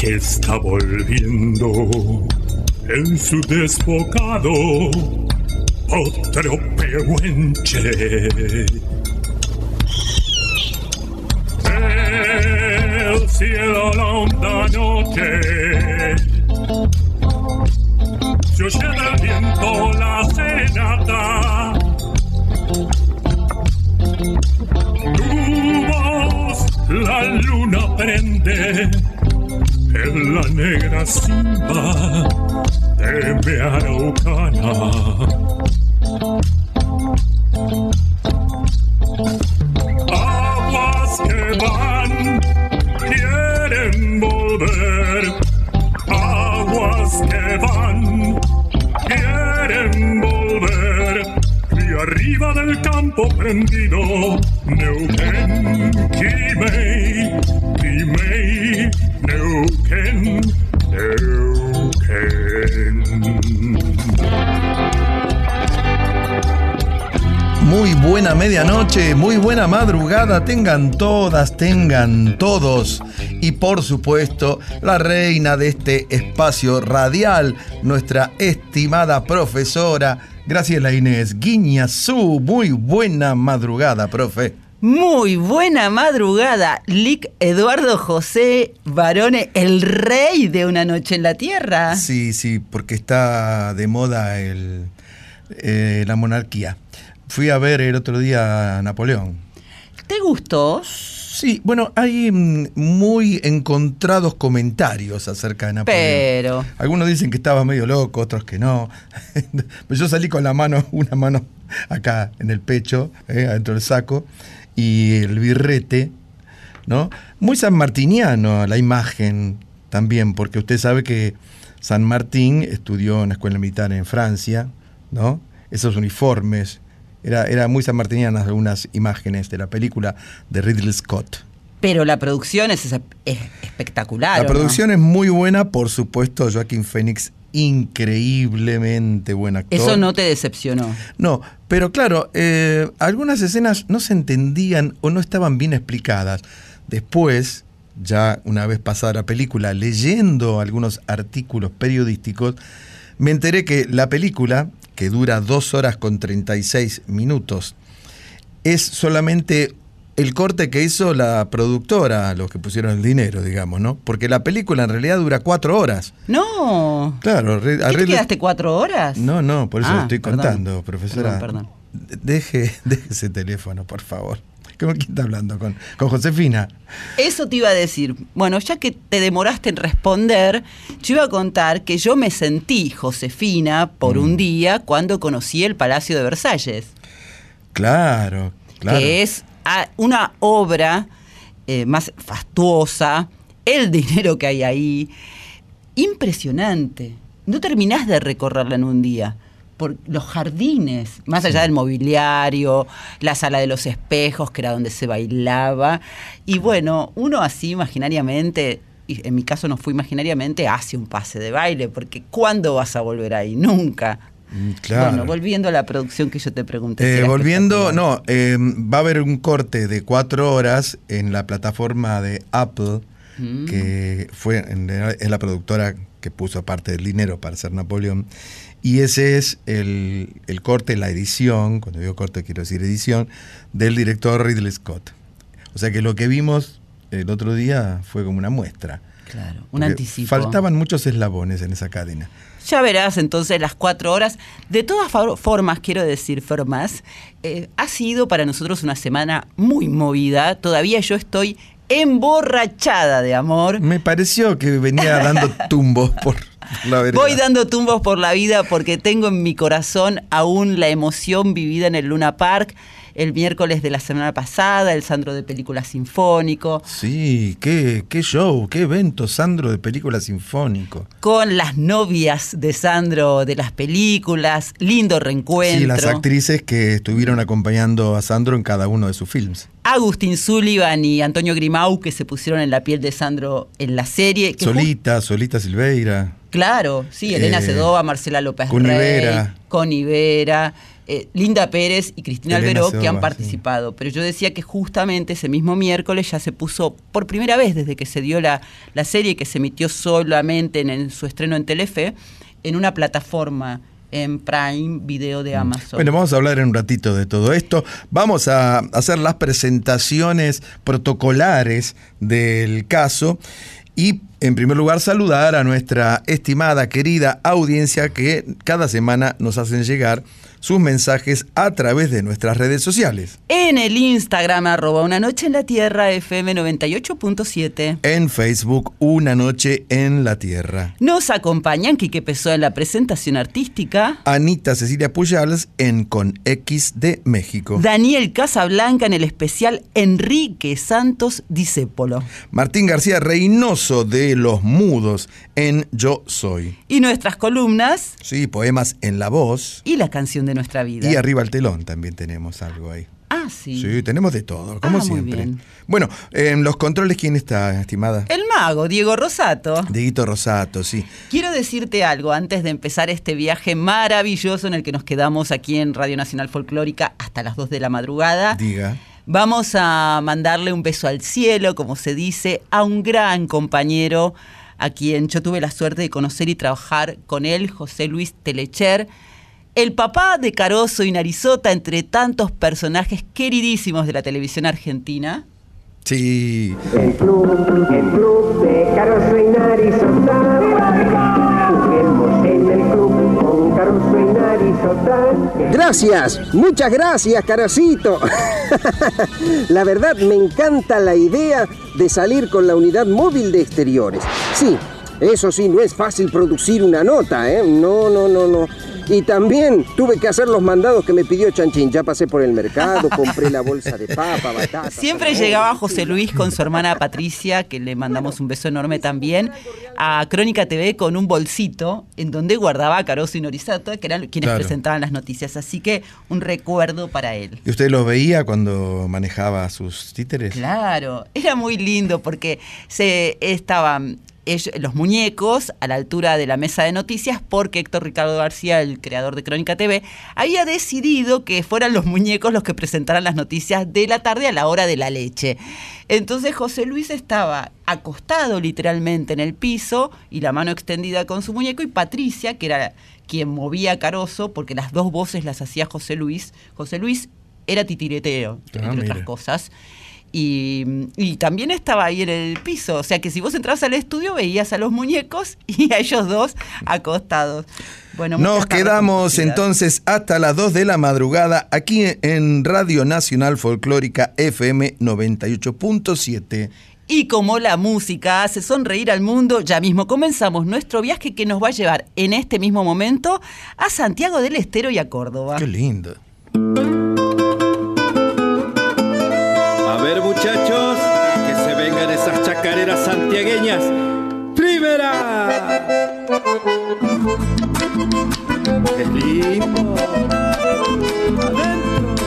que está volviendo en su desbocado otro pehuenche. El cielo la honda noche se oye del viento la cenata. La luna prende en la negra simba de mi araucana. Muy buena madrugada, tengan todas, tengan todos. Y por supuesto, la reina de este espacio radial, nuestra estimada profesora Graciela Inés Guiñazú. Muy buena madrugada, profe. Muy buena madrugada, Lic Eduardo José Barone, el rey de una noche en la tierra. Sí, sí, porque está de moda el, eh, la monarquía. Fui a ver el otro día a Napoleón. ¿Te gustó? Sí, bueno, hay mm, muy encontrados comentarios acerca de Napoleón. Pero. Algunos dicen que estaba medio loco, otros que no. Yo salí con la mano, una mano acá en el pecho, eh, adentro del saco, y el birrete, ¿no? Muy sanmartiniano la imagen también, porque usted sabe que San Martín estudió en la escuela militar en Francia, ¿no? Esos uniformes, era, era muy sanmartinianas algunas imágenes de la película de Ridley Scott. Pero la producción es, es espectacular. La ¿o producción no? es muy buena, por supuesto, Joaquín Phoenix, increíblemente buen actor. Eso no te decepcionó. No, pero claro, eh, algunas escenas no se entendían o no estaban bien explicadas. Después, ya una vez pasada la película, leyendo algunos artículos periodísticos, me enteré que la película, que dura dos horas con 36 minutos, es solamente el corte que hizo la productora, los que pusieron el dinero, digamos, ¿no? Porque la película en realidad dura cuatro horas. No. Claro, Ri- ¿Qué a te quedaste cuatro horas? No, no, por eso Ah, lo estoy perdón. contando, profesora. Perdón, Deje, deje ese teléfono, por favor. ¿Con quién está hablando? ¿Con, con Josefina? Eso te iba a decir. Bueno, ya que te demoraste en responder, yo iba a contar que yo me sentí Josefina por Mm. un día cuando conocí el Palacio de Versalles, Claro, claro. que es ah, una obra eh, más fastuosa, el dinero que hay ahí, impresionante. No terminás de recorrerla en un día. Por los jardines, más allá del mobiliario, la sala de los espejos, que era donde se bailaba. Y bueno, uno así imaginariamente, y en mi caso no fue imaginariamente, hace un pase de baile, porque ¿cuándo vas a volver ahí? Nunca. Mm, Claro. Bueno, volviendo a la producción que yo te pregunté. Eh, volviendo, no, eh, va a haber un corte de cuatro horas en la plataforma de Apple, Mm. que fue en- es la productora que puso parte del dinero para hacer Napoleón. Y ese es el, el corte, la edición, cuando digo corte quiero decir edición, del director Ridley Scott. O sea que lo que vimos el otro día fue como una muestra. Claro, un anticipo. Faltaban muchos eslabones en esa cadena. Ya verás entonces las cuatro horas. De todas formas, quiero decir, formas, eh, ha sido para nosotros una semana muy movida. Todavía yo estoy emborrachada de amor. Me pareció que venía dando tumbos por. Voy dando tumbos por la vida porque tengo en mi corazón aún la emoción vivida en el Luna Park el miércoles de la semana pasada, el Sandro de Película Sinfónico, Sí, qué, qué show, qué evento, Sandro, de película sinfónico. con las novias de Sandro de las películas, lindo reencuentro. Sí, las actrices que estuvieron acompañando a Sandro en cada uno de sus films. Agustín Sullivan y Antonio Grimau que se pusieron en la piel de Sandro en la serie. que Solita, Solita Silveira. Claro, sí, Elena Eh, Sedova, Marcela López Connie Rey, Vera. Connie Vera, eh, Linda Pérez y Cristina Elena Alberó que han participado. Pero yo decía que justamente ese mismo miércoles ya se puso por primera vez desde que se dio la, la serie que se emitió solamente en, en su estreno en Telefe, en una plataforma en Prime Video de Amazon. Bueno, vamos a hablar en un ratito de todo esto. Vamos a hacer las presentaciones protocolares del caso y en primer lugar saludar a nuestra estimada, querida audiencia que cada semana nos hacen llegar sus mensajes a través de nuestras redes sociales. en el Instagram, arroba una noche en la tierra, FM 98.7. En Facebook, Una Noche en la Tierra. Nos acompañan Quique Pessoa en la presentación artística. Anita Cecilia Pujals en Con X de México. Daniel Casablanca en el especial Enrique Santos Discépolo. Martín García Reynoso de Los Mudos en Yo Soy. Y nuestras columnas Sí, poemas en la voz. y la canción de nuestra vida. Y arriba al telón también tenemos algo ahí. ah, sí. Sí, tenemos de todo, como Ah, muy siempre. bien. Bueno, en los controles, ¿quién está, estimada? El mago, Diego Rosato. Dieguito Rosato, sí. Quiero decirte algo antes de empezar este viaje maravilloso en el que nos quedamos aquí en Radio Nacional Folclórica hasta las 2 de la madrugada. Diga. Vamos a mandarle un beso al cielo, como se dice, a un gran compañero a quien yo tuve la suerte de conocer y trabajar con él, José Luis Telecher, el papá de Caroso y Narizota, entre tantos personajes queridísimos de la televisión argentina. Sí. El club, el club de Caroso y Narizota. Gracias, muchas gracias, Carosito. la verdad me encanta la idea de salir con la unidad móvil de exteriores. Sí, eso sí, no es fácil producir una nota, ¿eh? No, no, no, no. Y también tuve que hacer los mandados que me pidió Chanchín. Ya pasé por el mercado, compré la bolsa de papa, batata. Siempre llegaba José Luis con su hermana Patricia, que le mandamos un beso enorme también, a Crónica TV con un bolsito en donde guardaba a Caroso y Norisato, que eran quienes Claro. presentaban las noticias. Así que un recuerdo para él. ¿Y usted los veía cuando manejaba sus títeres? Claro, era muy lindo porque se estaban ellos- los muñecos a la altura de la mesa de noticias porque Héctor Ricardo García, el creador de Crónica TV, había decidido que fueran los muñecos los que presentaran las noticias de la tarde a la hora de la leche. Entonces José Luis estaba acostado literalmente en el piso y la mano extendida con su muñeco y Patricia, que era quien movía a Caroso, porque las dos voces las hacía José Luis. José Luis era titireteo, Ah, entre otras cosas. Y, y también estaba ahí en el piso. O sea que si vos entrabas al estudio veías a los muñecos y a ellos dos acostados. Bueno, Nos quedamos entonces hasta las 2 de la madrugada aquí en Radio Nacional Folclórica FM 98.7. Y como la música hace sonreír al mundo, ya mismo comenzamos nuestro viaje que nos va a llevar en este mismo momento a Santiago del Estero y a Córdoba. Qué lindo. Qué lindo.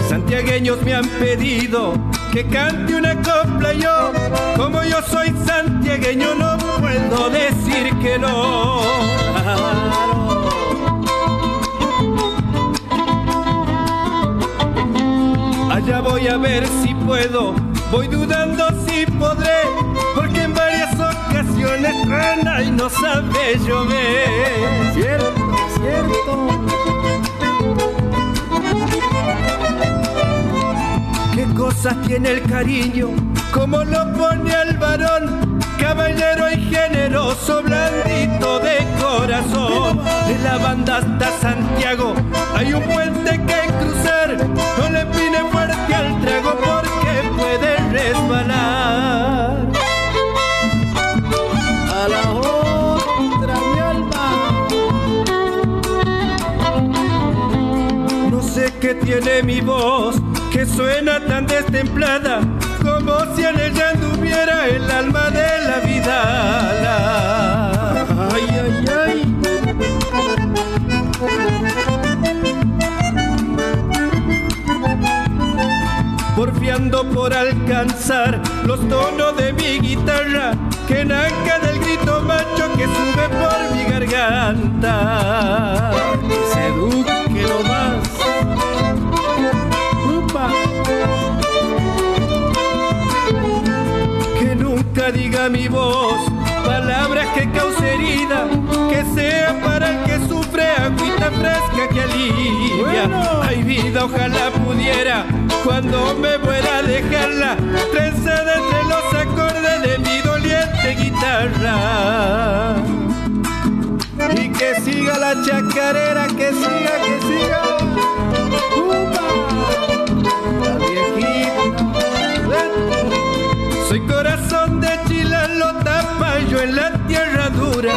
Santiagueños me han pedido que cante una copla yo, como yo soy santiagueño no puedo decir que no. Allá voy a ver si puedo, voy dudando si podré, truena y no sabe llover. Cierto, cierto. Qué cosas tiene el cariño como lo pone el varón, caballero y generoso, blandito de corazón. De la banda hasta Santiago hay un puente que cruzar, no le pine fuerte al trago porque puede resbalar. Qué tiene mi voz, que suena tan destemplada, como si en ella anduviera el alma de la vida. Ay, ay, ay. Porfiando por alcanzar los tonos de mi guitarra, que naca del grito macho que sube por mi garganta. Que se eduque lo más. Nunca diga mi voz palabras que cause herida, que sea para el que sufre agüita fresca que alivia. Ay vida, ojalá pudiera cuando me muera dejarla trenzada entre los acordes de mi doliente guitarra. Y que siga la chacarera, que siga, que siga. ¡Upa! En la tierra dura.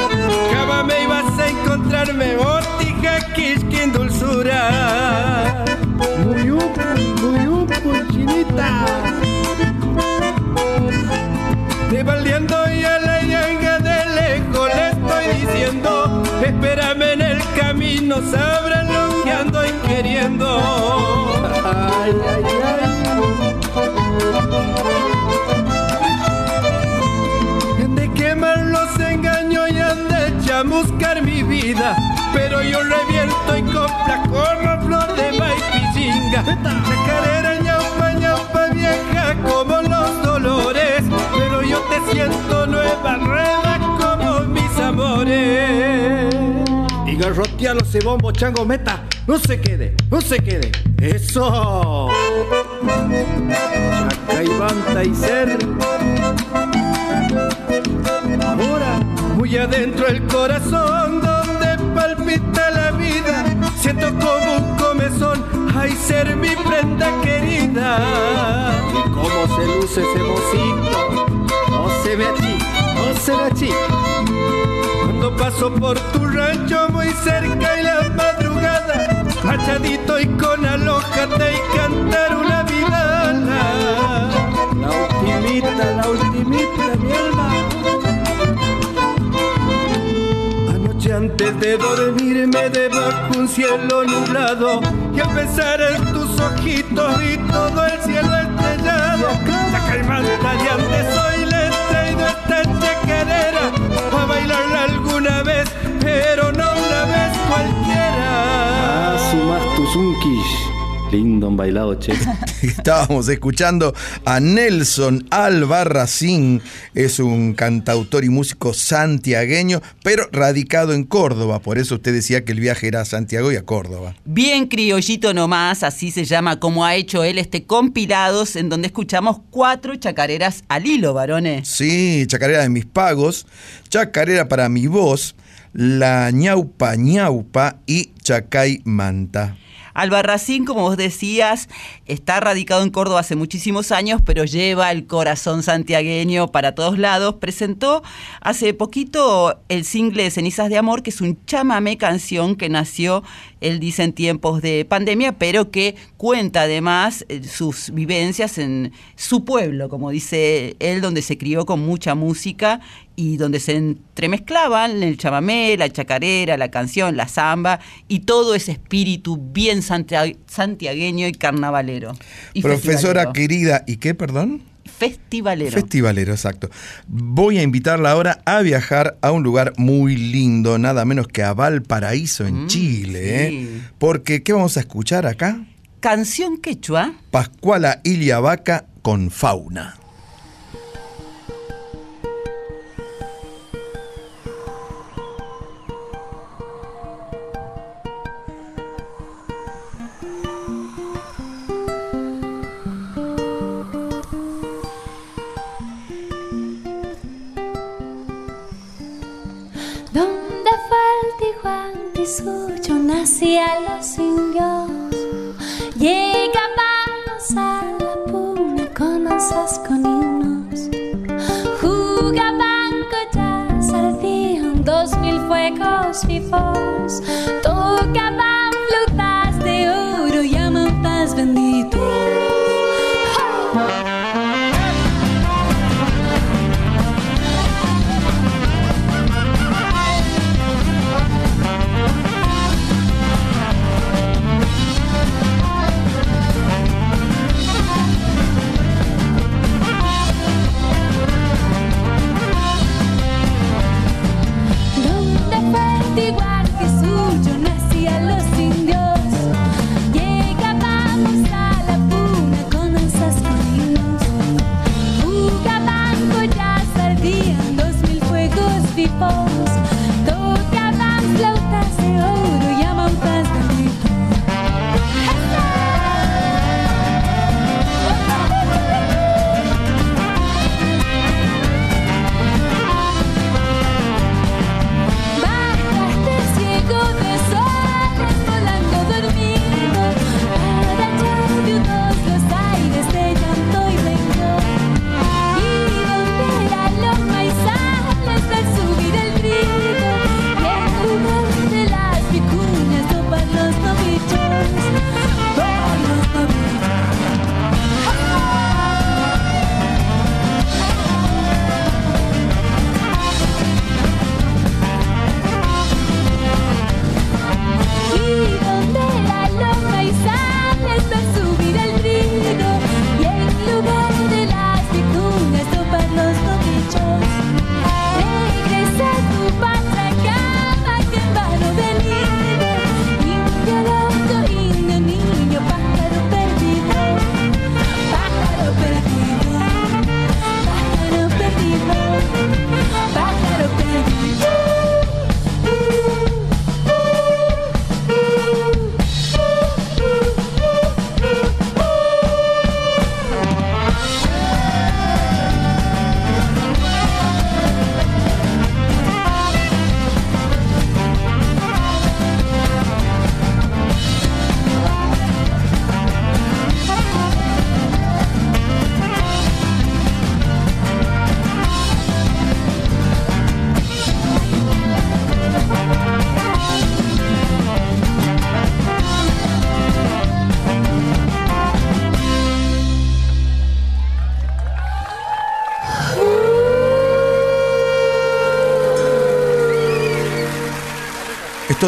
Cava me ibas a encontrarme, botija, quisquín, dulzura. Muy upo, muy upo, chinita. De baleando y a la yanga de lejos le estoy diciendo, espérame en el camino, sabrán lo que ando queriendo. Ay, ay, ay. Chamuscar mi vida, pero yo reviento y copla como flor de maipichinga. Chacarera ñaupa, ñaupa vieja como los dolores, pero yo te siento nueva, nueva como mis amores. Y garrotealo ese bombo chango meta, no se quede, no se quede. Eso. Chaca y banta y ser. Muy adentro el corazón donde palpita la vida, siento como un comezón, ay ser mi prenda querida. Y cómo se luce ese mocito, no se ve aquí, no se ve aquí. Cuando paso por tu rancho muy cerca y la madrugada, machadito y con alójate y cantar una vida. La ultimita, la ultimita, mi alma. Antes de dormirme debajo un cielo nublado y al pensar en tus ojitos vi todo el cielo estrellado. Saca y manta de antes soy le he traído esta chacarera a bailarla alguna vez, pero no una vez cualquiera. Ah, sumas tus unquish. Lindo un bailado, che. Estábamos escuchando a Nelson Albarracín, es un cantautor y músico santiagueño, pero radicado en Córdoba, por eso usted decía que el viaje era a Santiago y a Córdoba. Bien criollito nomás, así se llama como ha hecho él este compilados en donde escuchamos cuatro chacareras al hilo, varones. Sí, chacarera de mis pagos, chacarera para mi voz, la ñaupa ñaupa y chacay manta. Albarracín, como vos decías, está radicado en Córdoba hace muchísimos años, pero lleva el corazón santiagueño para todos lados. Presentó hace poquito el single Cenizas de Amor, que es un chamamé canción que nació, él dice, en tiempos de pandemia, pero que cuenta además eh, sus vivencias en su pueblo, como dice él, donde se crió con mucha música y donde se entremezclaban el chamamé, la chacarera, la canción, la samba y todo ese espíritu bien santia- santiagueño y carnavalero. Y Profesora querida, ¿y qué, perdón? Festivalero. Festivalero, exacto. Voy a invitarla ahora a viajar a un lugar muy lindo, nada menos que a Valparaíso, en Mm, Chile. sí. ¿eh? Porque, ¿qué vamos a escuchar acá? Canción quechua. Pascuala Iliabaca con fauna.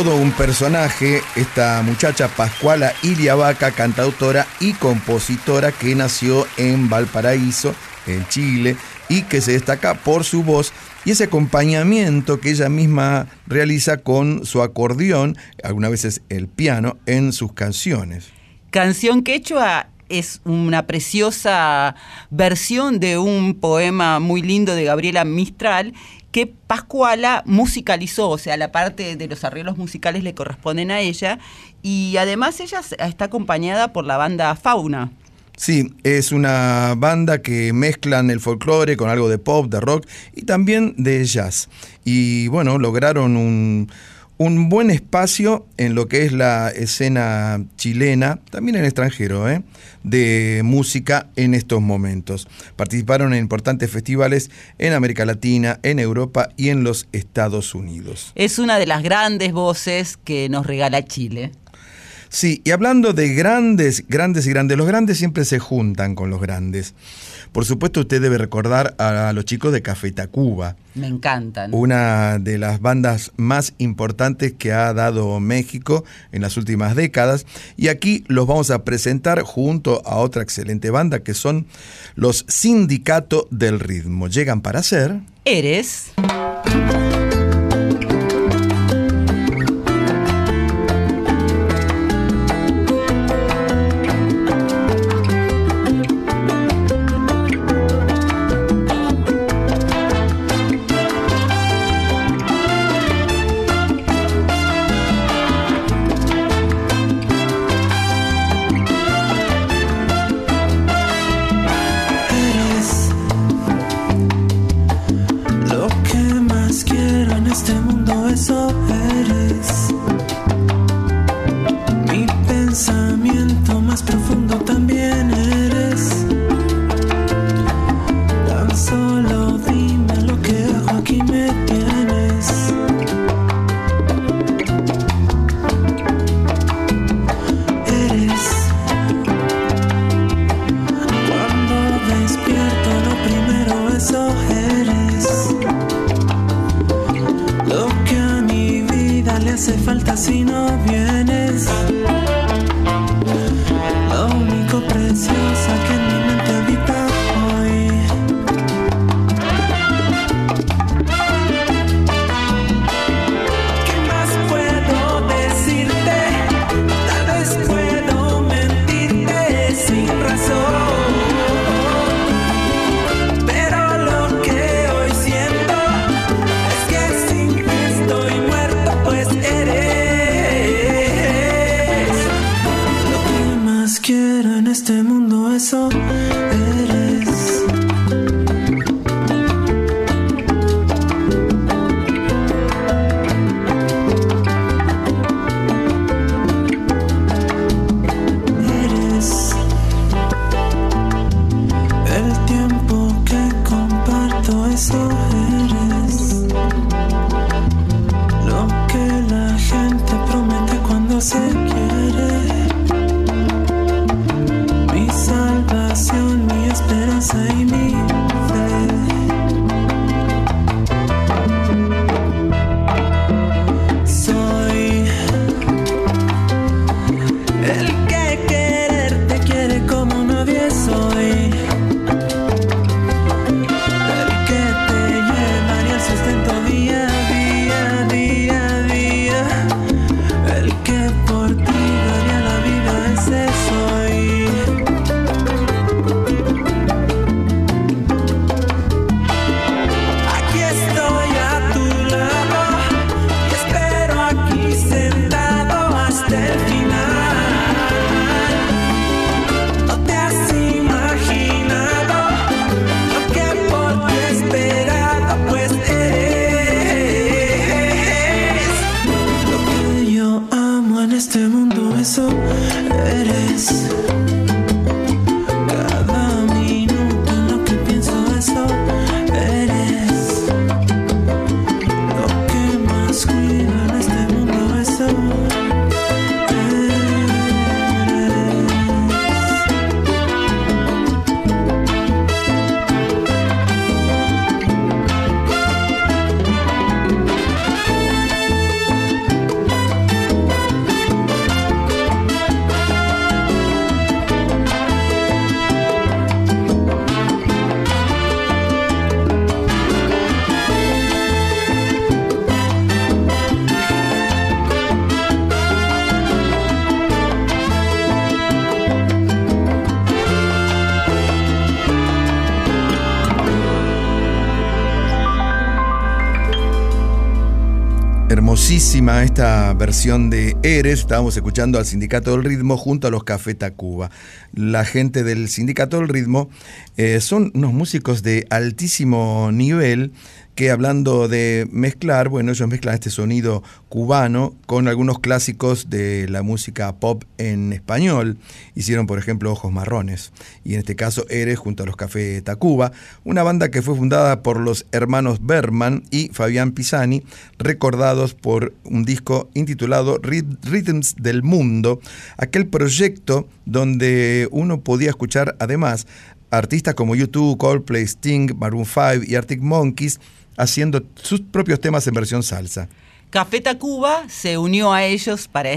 Todo un personaje, esta muchacha Pascuala Iliabaca, cantautora y compositora que nació en Valparaíso, en Chile, y que se destaca por su voz y ese acompañamiento que ella misma realiza con su acordeón, algunas veces el piano, en sus canciones. Canción Quechua es una preciosa versión de un poema muy lindo de Gabriela Mistral que Pascuala musicalizó, o sea, la parte de los arreglos musicales le corresponden a ella y además ella está acompañada por la banda Fauna. Sí, es una banda que mezclan el folclore con algo de pop, de rock y también de jazz. Y bueno, lograron un, un buen espacio en lo que es la escena chilena, también en extranjero, ¿eh? de música en estos momentos. Participaron en importantes festivales en América Latina, en Europa y en los Estados Unidos. Es una de las grandes voces que nos regala Chile. Sí, y hablando de grandes, grandes y grandes, los grandes siempre se juntan con los grandes. Por supuesto, usted debe recordar a los chicos de Café Tacuba. Me encantan. Una de las bandas más importantes que ha dado México en las últimas décadas. Y aquí los vamos a presentar junto a otra excelente banda que son los Sindicato del Ritmo. Llegan para ser... Eres... versión de Eres. Estábamos escuchando al Sindicato del Ritmo junto a los Café Tacuba. La gente del Sindicato del Ritmo eh, son unos músicos de altísimo nivel que hablando de mezclar, bueno, ellos mezclan este sonido cubano con algunos clásicos de la música pop en español. Hicieron, por ejemplo, Ojos Marrones. Y en este caso, Eres junto a los Café Tacuba, una banda que fue fundada por los hermanos Berman y Fabián Pisani, recordados por un disco intitulado Rhythms del Mundo, aquel proyecto donde uno podía escuchar además artistas como YouTube, Coldplay, Sting, Maroon 5 y Arctic Monkeys haciendo sus propios temas en versión salsa. Café Tacuba se unió a ellos para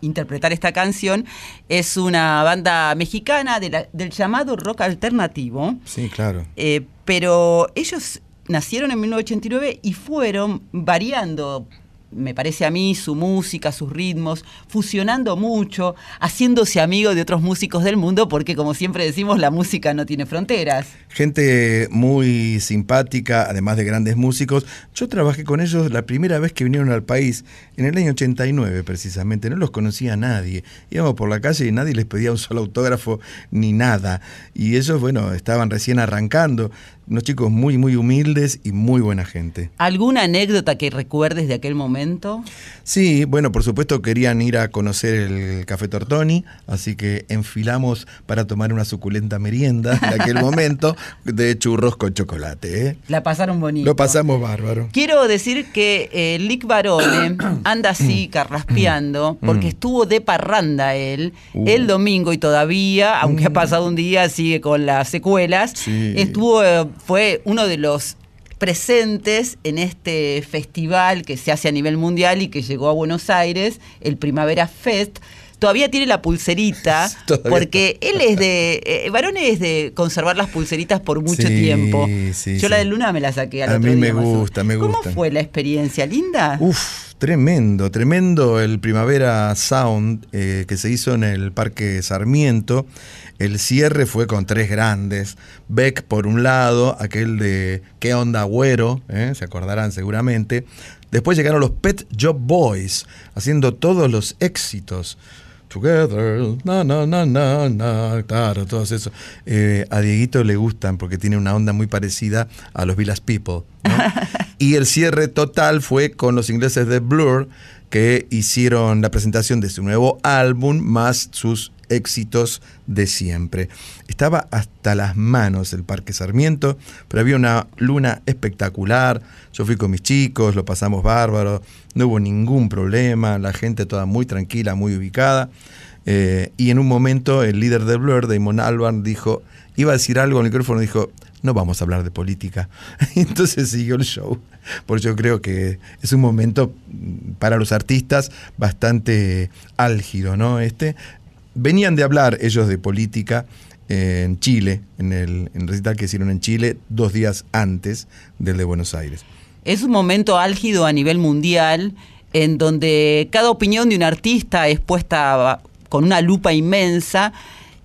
interpretar esta canción. Es una banda mexicana de la- del llamado rock alternativo, Sí, claro. eh, pero ellos nacieron en 1989 y fueron variando me parece a mí, su música, sus ritmos, fusionando mucho, haciéndose amigo de otros músicos del mundo, porque como siempre decimos, la música no tiene fronteras. Gente muy simpática, además de grandes músicos. Yo trabajé con ellos la primera vez que vinieron al país, en el año 89 precisamente. No los conocía nadie. Íbamos por la calle y nadie les pedía un solo autógrafo ni nada. Y ellos, bueno, estaban recién arrancando. Unos chicos muy, muy humildes y muy buena gente. ¿Alguna anécdota que recuerdes de aquel momento? Sí, bueno, por supuesto querían ir a conocer el Café Tortoni, así que enfilamos para tomar una suculenta merienda en aquel momento de churros con chocolate. ¿eh? La pasaron bonito. Lo pasamos bárbaro. Quiero decir que eh, Lick Barone anda así carraspeando porque Mm. estuvo de parranda él Uh. el domingo y todavía, aunque ha pasado un día, sigue con las secuelas. Sí. Estuvo, eh, fue uno de los presentes en este festival que se hace a nivel mundial y que llegó a Buenos Aires, el Primavera Fest. Todavía tiene la pulserita, porque él es de. Eh, Varón es de conservar las pulseritas por mucho Sí, tiempo. sí, Yo la de Luna me la saqué al A otro mí día, me gusta, me ¿Cómo gusta. fue la experiencia? ¿Linda? Uf, tremendo, tremendo el Primavera Sound eh, que se hizo en el Parque Sarmiento. El cierre fue con tres grandes. Beck por un lado, aquel de ¿Qué onda, güero? Eh, Se acordarán seguramente. Después llegaron los Pet Job Boys, haciendo todos los éxitos. Together, na, na, na, na, na, claro, todos esos. Eh, a Dieguito le gustan porque tiene una onda muy parecida a los Villas People. ¿no? y el cierre total fue con los ingleses de Blur, que hicieron la presentación de su nuevo álbum más sus éxitos de siempre. Estaba hasta las manos el Parque Sarmiento, pero había una luna espectacular. Yo fui con mis chicos, lo pasamos bárbaro, no hubo ningún problema, la gente toda muy tranquila, muy ubicada. Eh, y en un momento el líder de Blur, Damon Albarn, dijo, iba a decir algo al micrófono, dijo, no vamos a hablar de política. Entonces siguió el show, porque yo creo que es un momento mm, para los artistas bastante álgido, ¿no? Este, venían de hablar ellos de política eh, en Chile, en el, en el recital que hicieron en Chile dos días antes del de Buenos Aires. Es un momento álgido a nivel mundial en donde cada opinión de un artista es puesta a- con una lupa inmensa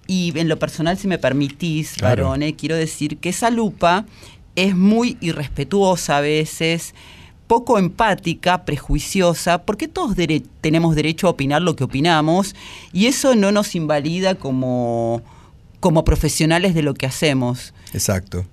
y en lo personal, si me permitís, Claro. Barone, quiero decir que esa lupa es muy irrespetuosa a veces, poco empática, prejuiciosa, porque todos dere- tenemos derecho a opinar lo que opinamos y eso no nos invalida como, como profesionales de lo que hacemos. Exacto.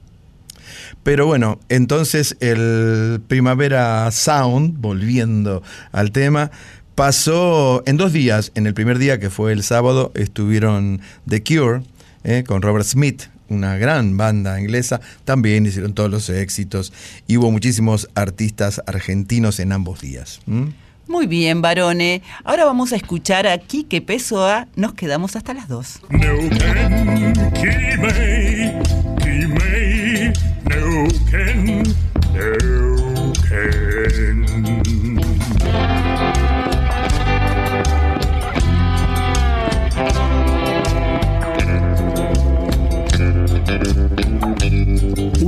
Pero bueno, entonces el Primavera Sound, volviendo al tema, pasó en dos días. En el primer día, que fue el sábado, estuvieron The Cure eh, con Robert Smith, una gran banda inglesa. También hicieron todos los éxitos y hubo muchísimos artistas argentinos en ambos días. Muy bien, Barone. Ahora vamos a escuchar a Quique Pessoa. Nos quedamos hasta las dos. No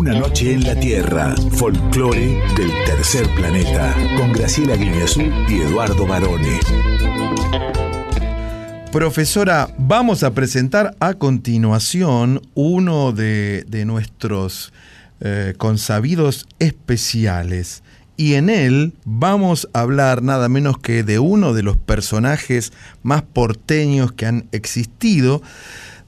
Una noche en la Tierra, folclore del tercer planeta, con Graciela Guineazú y Eduardo Barone. Profesora, vamos a presentar a continuación uno de, nuestros eh, consabidos especiales. Y en él vamos a hablar nada menos que de uno de los personajes más porteños que han existido,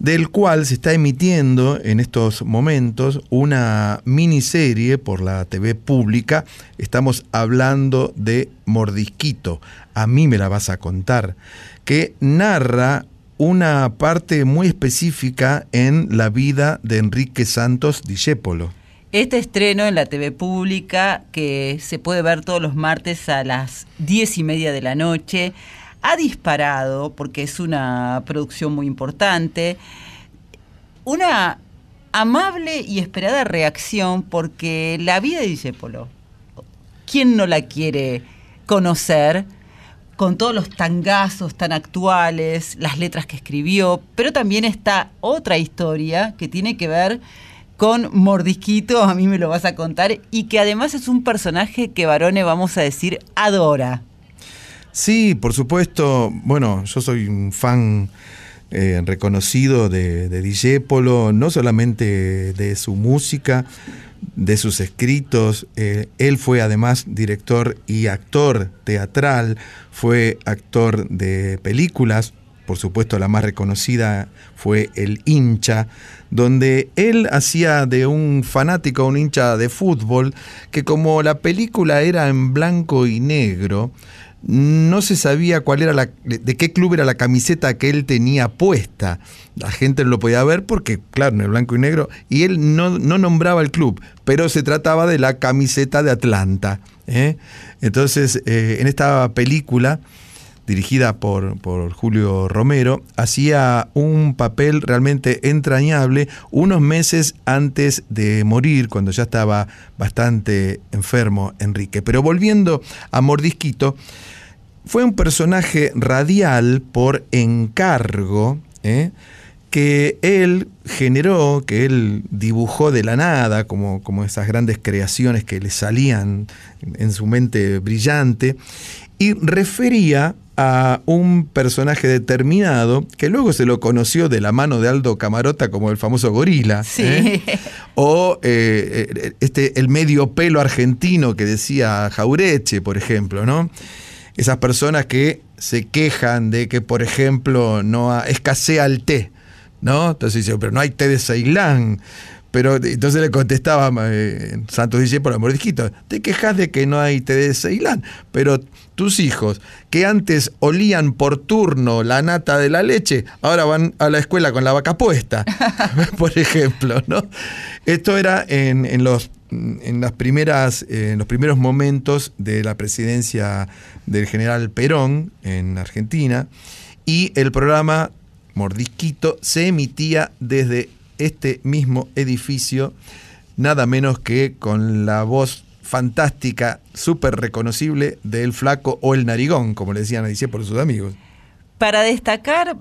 del cual se está emitiendo en estos momentos una miniserie por la TV pública. Estamos hablando de Mordisquito. A mí me la vas a contar que narra una parte muy específica en la vida de Enrique Santos Discépolo. Este estreno en la TV pública, que se puede ver todos los martes a las diez y media de la noche, ha disparado, porque es una producción muy importante, una amable y esperada reacción, porque la vida de Discépolo, ¿quién no la quiere conocer? con todos los tangazos tan actuales, las letras que escribió, pero también está otra historia que tiene que ver con Mordisquito, a mí me lo vas a contar, y que además es un personaje que Barone, vamos a decir, adora. Sí, por supuesto. Bueno, yo soy un fan eh, reconocido de, de Discépolo, no solamente de su música, de sus escritos. eh, él fue además director y actor teatral, fue actor de películas. Por supuesto, la más reconocida fue El hincha, donde él hacía de un fanático, un hincha de fútbol, que como la película era en blanco y negro, no se sabía cuál era la, de qué club era la camiseta que él tenía puesta. La gente no lo podía ver porque, claro, en el blanco y negro, y él no, no nombraba el club, pero se trataba de la camiseta de Atlanta. ¿eh? Entonces, eh, en esta película, dirigida por, por Julio Romero, hacía un papel realmente entrañable unos meses antes de morir, cuando ya estaba bastante enfermo Enrique. Pero volviendo a Mordisquito, fue un personaje radial por encargo, ¿eh? que él generó, que él dibujó de la nada, como, como esas grandes creaciones que le salían en su mente brillante, y refería a un personaje determinado que luego se lo conoció de la mano de Aldo Camarota como el famoso gorila. Sí. ¿eh? O eh, eh, este, el medio pelo argentino que decía Jaureche, por ejemplo, ¿no? Esas personas que se quejan de que, por ejemplo, no ha- escasea el té, ¿no? Entonces dice, pero no hay té de Ceilán. Pero entonces le contestaba eh, Santos dice por amor disquito, te quejas de que no hay té de Ceilán, pero tus hijos que antes olían por turno la nata de la leche, ahora van a la escuela con la vaca puesta, por ejemplo, ¿no? Esto era en, en los en las primeras eh, en los primeros momentos de la presidencia del general Perón en Argentina y el programa Mordisquito se emitía desde este mismo edificio, nada menos que con la voz fantástica, súper reconocible del flaco o el narigón, como le decían a Dice por sus amigos. Para destacar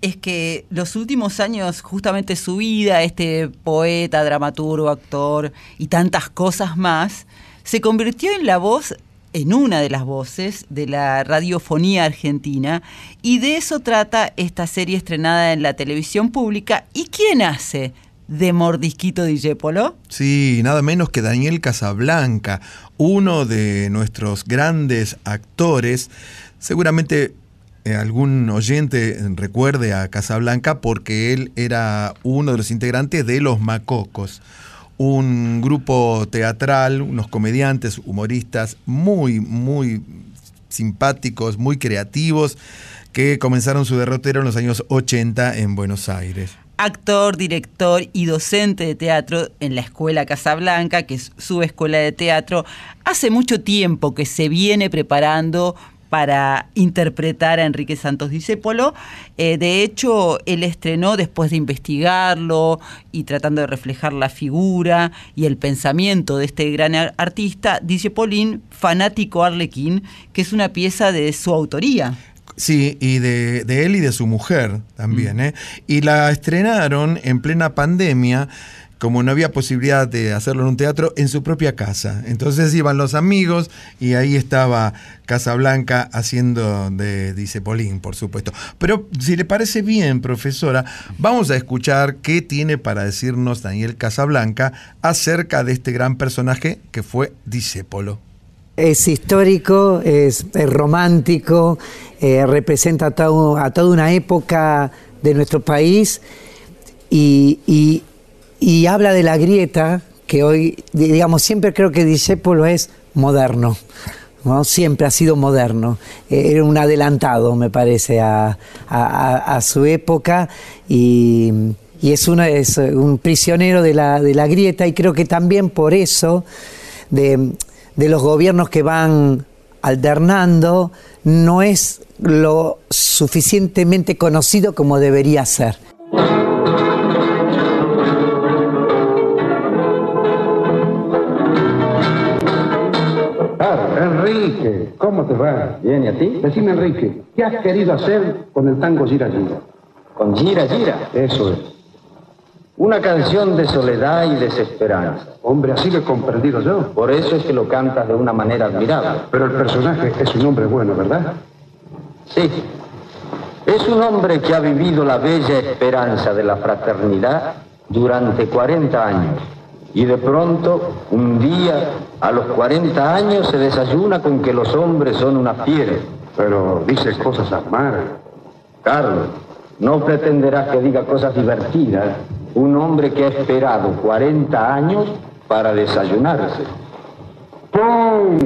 es que los últimos años, justamente su vida, este poeta, dramaturgo, actor y tantas cosas más, se convirtió en la voz, en una de las voces de la radiofonía argentina, y de eso trata esta serie estrenada en la televisión pública. ¿Y quién hace de Mordisquito Dijépolo? Sí, nada menos que Daniel Casablanca, uno de nuestros grandes actores. Seguramente eh, algún oyente recuerde a Casablanca porque él era uno de los integrantes de Los Macocos, un grupo teatral, unos comediantes, humoristas muy, muy simpáticos, muy creativos, que comenzaron su derrotero en los años 80 en Buenos Aires actor, director y docente de teatro en la Escuela Casablanca, que es su escuela de teatro. Hace mucho tiempo que se viene preparando para interpretar a Enrique Santos Discépolo. Eh, de hecho, él estrenó después de investigarlo y tratando de reflejar la figura y el pensamiento de este gran artista, Discepolín, Fanático Arlequín, que es una pieza de su autoría. Sí, y de, de, él y de su mujer también. ¿eh? Y la estrenaron en plena pandemia, como no había posibilidad de hacerlo en un teatro, en su propia casa. Entonces iban los amigos y ahí estaba Casablanca haciendo de Discepolín, por supuesto. Pero si le parece bien, profesora, vamos a escuchar qué tiene para decirnos Daniel Casablanca acerca de este gran personaje que fue Discépolo. Es histórico, es, romántico, eh, representa a, toda una época de nuestro país y, y, habla de la grieta que hoy, digamos, siempre creo que Discépolo es moderno. ¿no? Siempre ha sido moderno. Eh, era un adelantado, me parece, a, a, a su época y, y es, una, es un prisionero de la, de la grieta y creo que también por eso de, de los gobiernos que van alternando no es lo suficientemente conocido como debería ser. ¿Cómo te va? Bien, ¿y a ti? Decime, Enrique, ¿qué has querido hacer con el tango Gira Gira? ¿Con Gira Gira? Eso es. Una canción de soledad y desesperanza. Hombre, así lo he comprendido yo. Por eso es que lo cantas de una manera admirable. Pero el personaje es un hombre bueno, ¿verdad? Sí. Es un hombre que ha vivido la bella esperanza de la fraternidad durante 40 años. Y de pronto, un día, a los 40 años, se desayuna con que los hombres son una fiera. Pero dice cosas amargas. Carlos, no pretenderás que diga cosas divertidas un hombre que ha esperado 40 años para desayunarse. ¡Pum!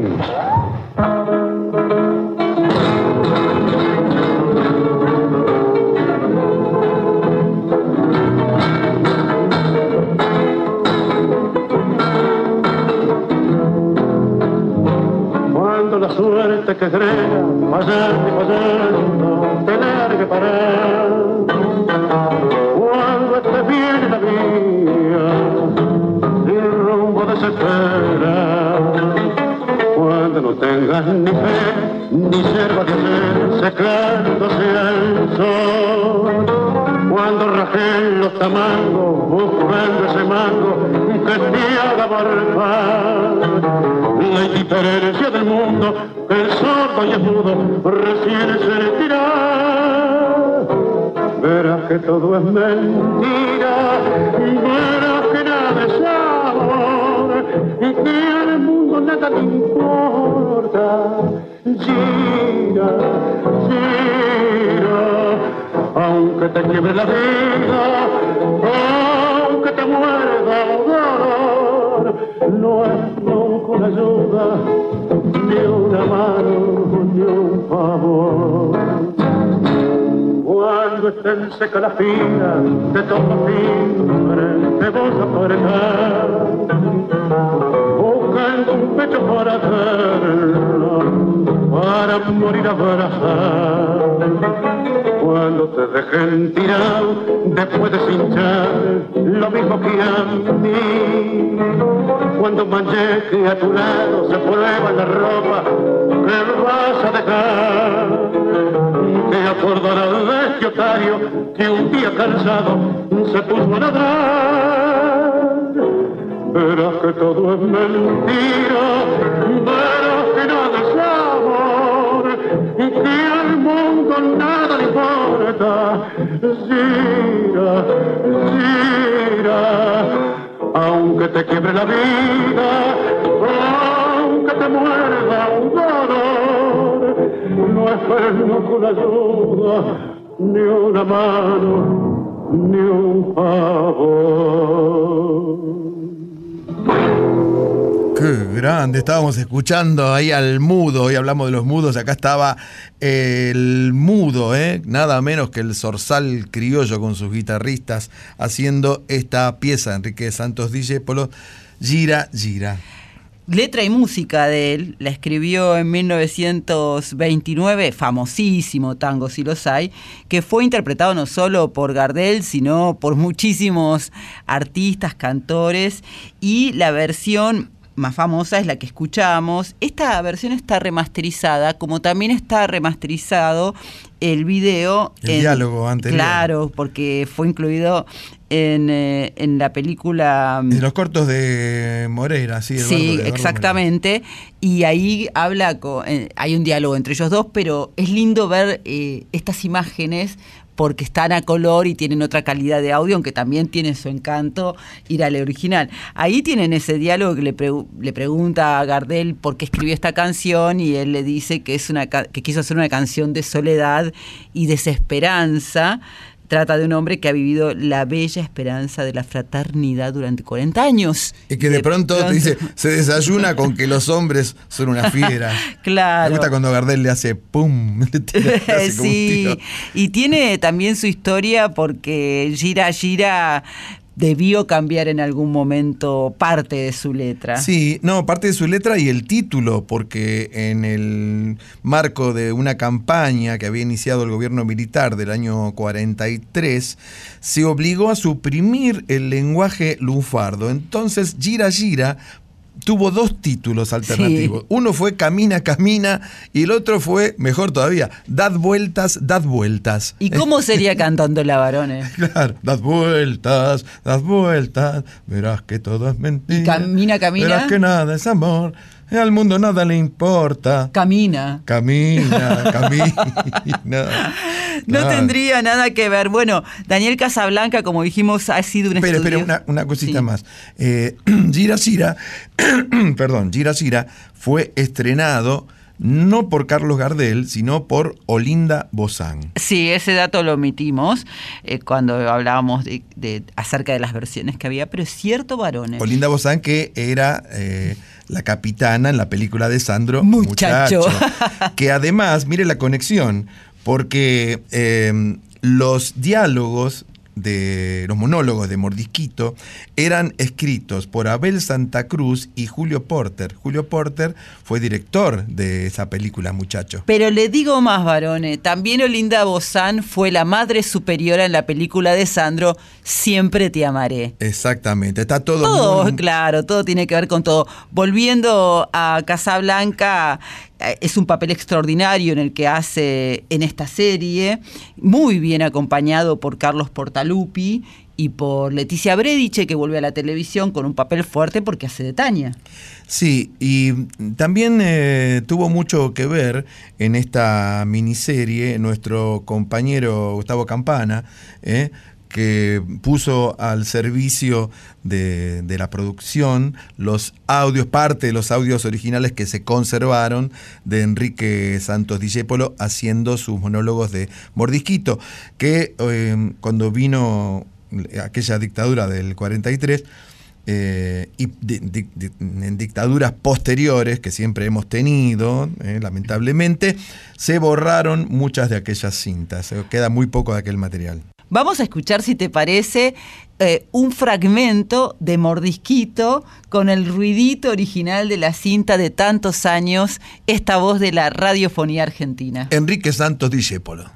Suerte que crea, pasando y pasando, tener que parar. Cuando esté bien la vía, sin rumbo desespera. Cuando no tengas ni fe, ni serva que hacer, secándose al sol. Cuando rajen los tamangos, buscando ese mango que haga barbar. La indiferencia del mundo, que el sordo y el mudo recién sentirá. Verás que todo es mentira, verás que nada es amor, que al mundo nada te importa. Gira, gira, aunque te quiebre la vida, aunque te muerda dolor, no es nunca una ayuda, ni una mano, ni un favor. Cuando estén seca la fila de todo fin, te vas a apretar, un pecho para hacerlo, para morir abrazar. Cuando te dejen tirado, después de cinchar, lo mismo que a mí. Cuando mancheque a tu lado se prueba la ropa que vas a dejar. Te acordarás de este otario que un día cansado se puso a nadar. Verás que todo es mentira, verás que nada es amor, que al mundo nada le importa. Gira, gira, aunque te quiebre la vida, aunque te muerda un dolor, no esperes nunca ayuda, ni una mano, ni un favor. Qué grande, estábamos escuchando ahí al mudo, hoy hablamos de los mudos, acá estaba el mudo, ¿eh? nada menos que el zorzal criollo con sus guitarristas haciendo esta pieza, Enrique Santos Discépolo, Gira, Gira. Letra y música de él la escribió en 1929, famosísimo tango si los hay, que fue interpretado no solo por Gardel, sino por muchísimos artistas, cantores, y la versión más famosa es la que escuchamos. Esta versión está remasterizada, como también está remasterizado el video. El diálogo anterior. Claro, porque fue incluido en, eh, en la película... En los cortos de Moreira, sí. Eduardo, Sí, exactamente. Y ahí habla, con, eh, hay un diálogo entre ellos dos, pero es lindo ver eh, estas imágenes porque están a color y tienen otra calidad de audio, aunque también tiene su encanto ir al original. Ahí tienen ese diálogo que le, pregu- le pregunta a Gardel por qué escribió esta canción y él le dice que, es una, que quiso hacer una canción de soledad y desesperanza. Trata de un hombre que ha vivido la bella esperanza de la fraternidad durante 40 años. Y que de, pronto, te dice, se desayuna con que los hombres son una fiera. Claro. Me gusta cuando Gardel le hace pum, le tira- le hace como un sí, y tiene también su historia porque Gira Gira debió cambiar en algún momento parte de su letra. Sí, no, parte de su letra y el título, porque en el marco de una campaña que había iniciado el gobierno militar del año 43, se obligó a suprimir el lenguaje lunfardo. Entonces, Gira Gira tuvo dos títulos alternativos. Uno fue Camina, Camina y el otro fue, mejor todavía, Dad vueltas, dad vueltas. ¿Y cómo sería cantando la varones? Claro, dad vueltas, dad vueltas, verás que todo es mentira. Y camina, camina. Verás que nada es amor, al mundo nada le importa. Camina. Camina, camina. No tendría nada que ver. Bueno, Daniel Casablanca, como dijimos, ha sido un Espera, estudio... espera, una, una cosita Sí. más. Eh, Gira Gira, perdón, Gira Gira fue estrenado no por Carlos Gardel, sino por Olinda Bozán. Sí, ese dato lo omitimos eh, cuando hablábamos de, de- acerca de las versiones que había, pero es cierto, varones. Olinda Bozán, que era eh, la capitana en la película de Sandro Muchacho. que además, mire la conexión, porque eh, los diálogos de los monólogos de Mordisquito eran escritos por Abel Santa Cruz y Julio Porter. Julio Porter fue director de esa película, muchachos. Pero le digo más, varones, también Olinda Bozán fue la madre superiora en la película de Sandro, Siempre te amaré. Exactamente, está todo, Todo, muy- claro, todo tiene que ver con todo. Volviendo a Casablanca, es un papel extraordinario en el que hace en esta serie, muy bien acompañado por Carlos Portalupi y por Leticia Brediche, que vuelve a la televisión con un papel fuerte porque hace de Tania. Sí, y también eh, tuvo mucho que ver en esta miniserie nuestro compañero Gustavo Campana, eh, que puso al servicio de, de la producción los audios, parte de los audios originales que se conservaron de Enrique Santos Discépolo haciendo sus monólogos de Mordisquito, que eh, cuando vino aquella dictadura del 43, eh, y di- en dictaduras posteriores que siempre hemos tenido, eh, lamentablemente, se borraron muchas de aquellas cintas. Eh, Queda muy poco de aquel material. Vamos a escuchar, si te parece, eh, un fragmento de Mordisquito con el ruidito original de la cinta de tantos años, esta voz de la radiofonía argentina. Enrique Santos Discépolo.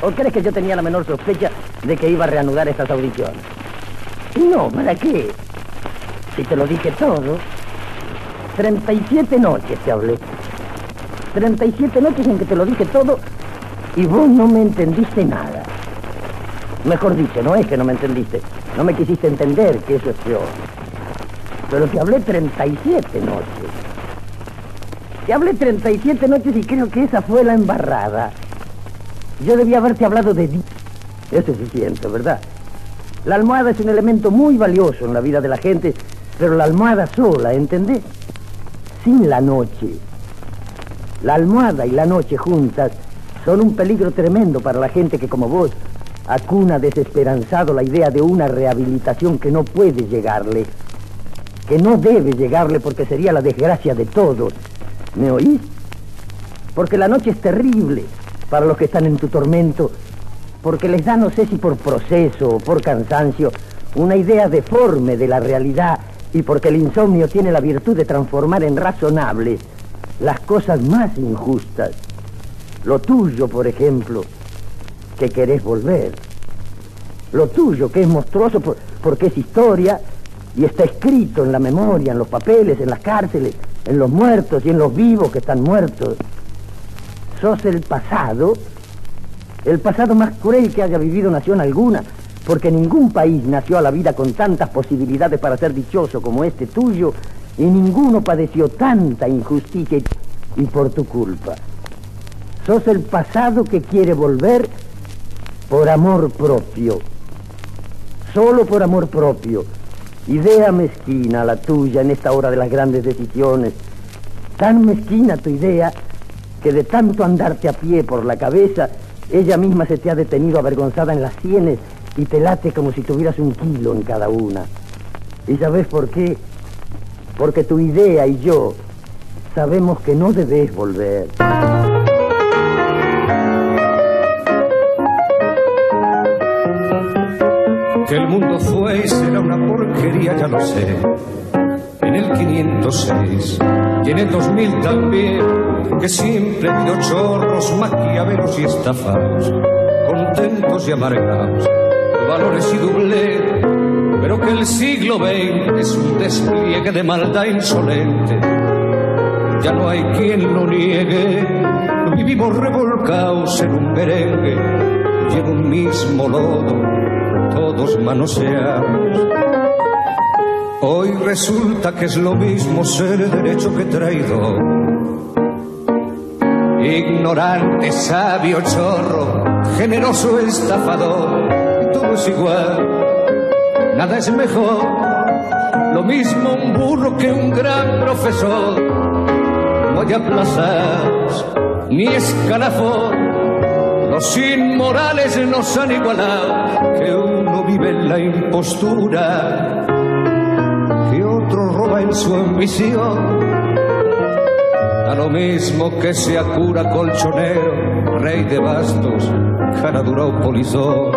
¿O crees que yo tenía la menor sospecha de que iba a reanudar estas audiciones? Y no, ¿para qué? Si te lo dije todo. 37 noches te hablé. 37 noches en que te lo dije todo y vos no me entendiste nada. Mejor dicho, no es que no me entendiste. No me quisiste entender, que eso es peor. Pero te hablé 37 noches. Te hablé 37 noches y creo que esa fue la embarrada. Yo debía haberte hablado de ti. Es suficiente, ¿verdad? La almohada es un elemento muy valioso en la vida de la gente, pero la almohada sola, ¿entendés? Sin la noche. La almohada y la noche juntas son un peligro tremendo para la gente que como vos acuna desesperanzado la idea de una rehabilitación que no puede llegarle, que no debe llegarle porque sería la desgracia de todos. ¿Me oís? Porque la noche es terrible para los que están en tu tormento, porque les da, no sé si por proceso o por cansancio, una idea deforme de la realidad y porque el insomnio tiene la virtud de transformar en razonables las cosas más injustas. Lo tuyo, por ejemplo, que querés volver. Lo tuyo, que es monstruoso por- porque es historia y está escrito en la memoria, en los papeles, en las cárceles, en los muertos y en los vivos que están muertos. Sos el pasado, el pasado más cruel que haya vivido nación alguna, porque ningún país nació a la vida con tantas posibilidades para ser dichoso como este tuyo, y ninguno padeció tanta injusticia y, y por tu culpa. Sos el pasado que quiere volver por amor propio, solo por amor propio. Idea mezquina la tuya en esta hora de las grandes decisiones. Tan mezquina tu idea que de tanto andarte a pie por la cabeza, ella misma se te ha detenido avergonzada en las sienes y te late como si tuvieras un kilo en cada una. ¿Y sabes por qué? Porque tu idea y yo sabemos que no debes volver. Que el mundo fue y será una porquería, ya lo sé. En el 506 y en el 2000 también, que siempre habido chorros, maquiavelos y estafados, contentos y amargados, valores y doble, pero que el siglo XX es un despliegue de maldad insolente. Ya no hay quien lo niegue, vivimos revolcados en un merengue y en un mismo lodo todos manoseados. Hoy resulta que es lo mismo ser derecho que traidor. Ignorante, sabio, chorro, generoso, estafador, todo es igual, nada es mejor. Lo mismo un burro que un gran profesor. No hay aplazas ni escalafón. Los inmorales nos han igualado, que vive en la impostura, que otro roba en su ambición. A lo mismo que sea cura colchonero, rey de bastos, cara dura o polizón.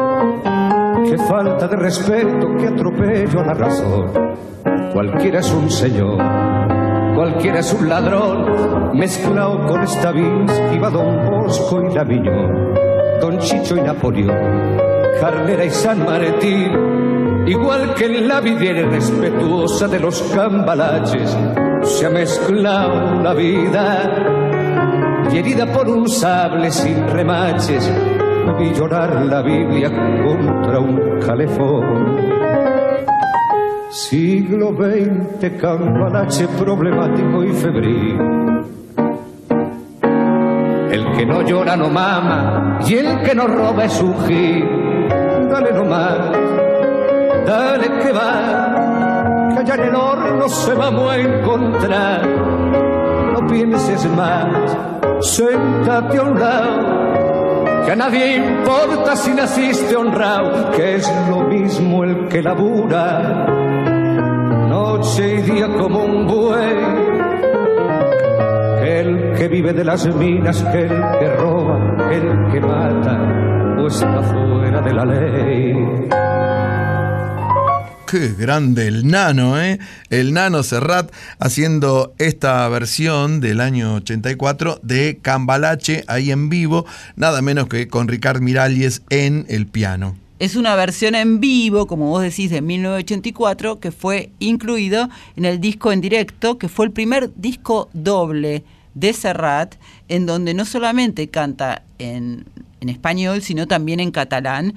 Qué falta de respeto, qué atropello a la razón. Cualquiera es un señor, cualquiera es un ladrón, mezclado con Stravinsky, va Don Bosco y Laviñón, Don Chicho y Napoleón, Carnera y San Martín, igual que en la vida irrespetuosa de los cambalaches, se ha mezclado la vida y herida por un sable sin remaches, vi llorar la Biblia contra un calefón. Siglo XX, cambalache problemático y febril. El que no llora no mama y el que no roba es un gil. Dale nomás, dale que va, que allá en el horno se vamos a encontrar. No pienses más, siéntate a un lado, que a nadie importa si naciste honrado, que es lo mismo el que labura, noche y día como un buey el que vive de las minas, el que roba, el que mata, o está fuera de la ley. Qué grande el nano, ¿eh? El nano Serrat haciendo esta versión del año 84 de Cambalache ahí en vivo, nada menos que con Ricard Miralles en el piano. Es una versión en vivo, como vos decís, de 1984, que fue incluido en el disco en directo, que fue el primer disco doble de Serrat, en donde no solamente canta en, en español, sino también en catalán.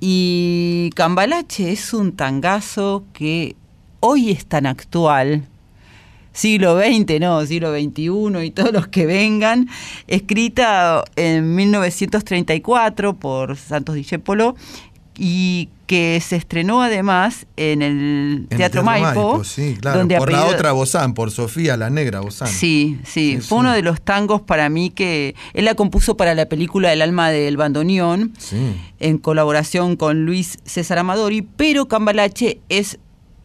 Y Cambalache es un tangazo que hoy es tan actual, siglo XX, no, siglo XXI y todos los que vengan, escrita en 1934 por Santos Discépolo y que se estrenó además en el En el Teatro, Maipo, sí, claro, donde por la otra Bozán, por Sofía la Negra Bozán. Sí, sí, Sí, fue sí. uno de los tangos para mí que él la compuso para la película El alma del bandoneón en colaboración con Luis César Amadori, pero Cambalache es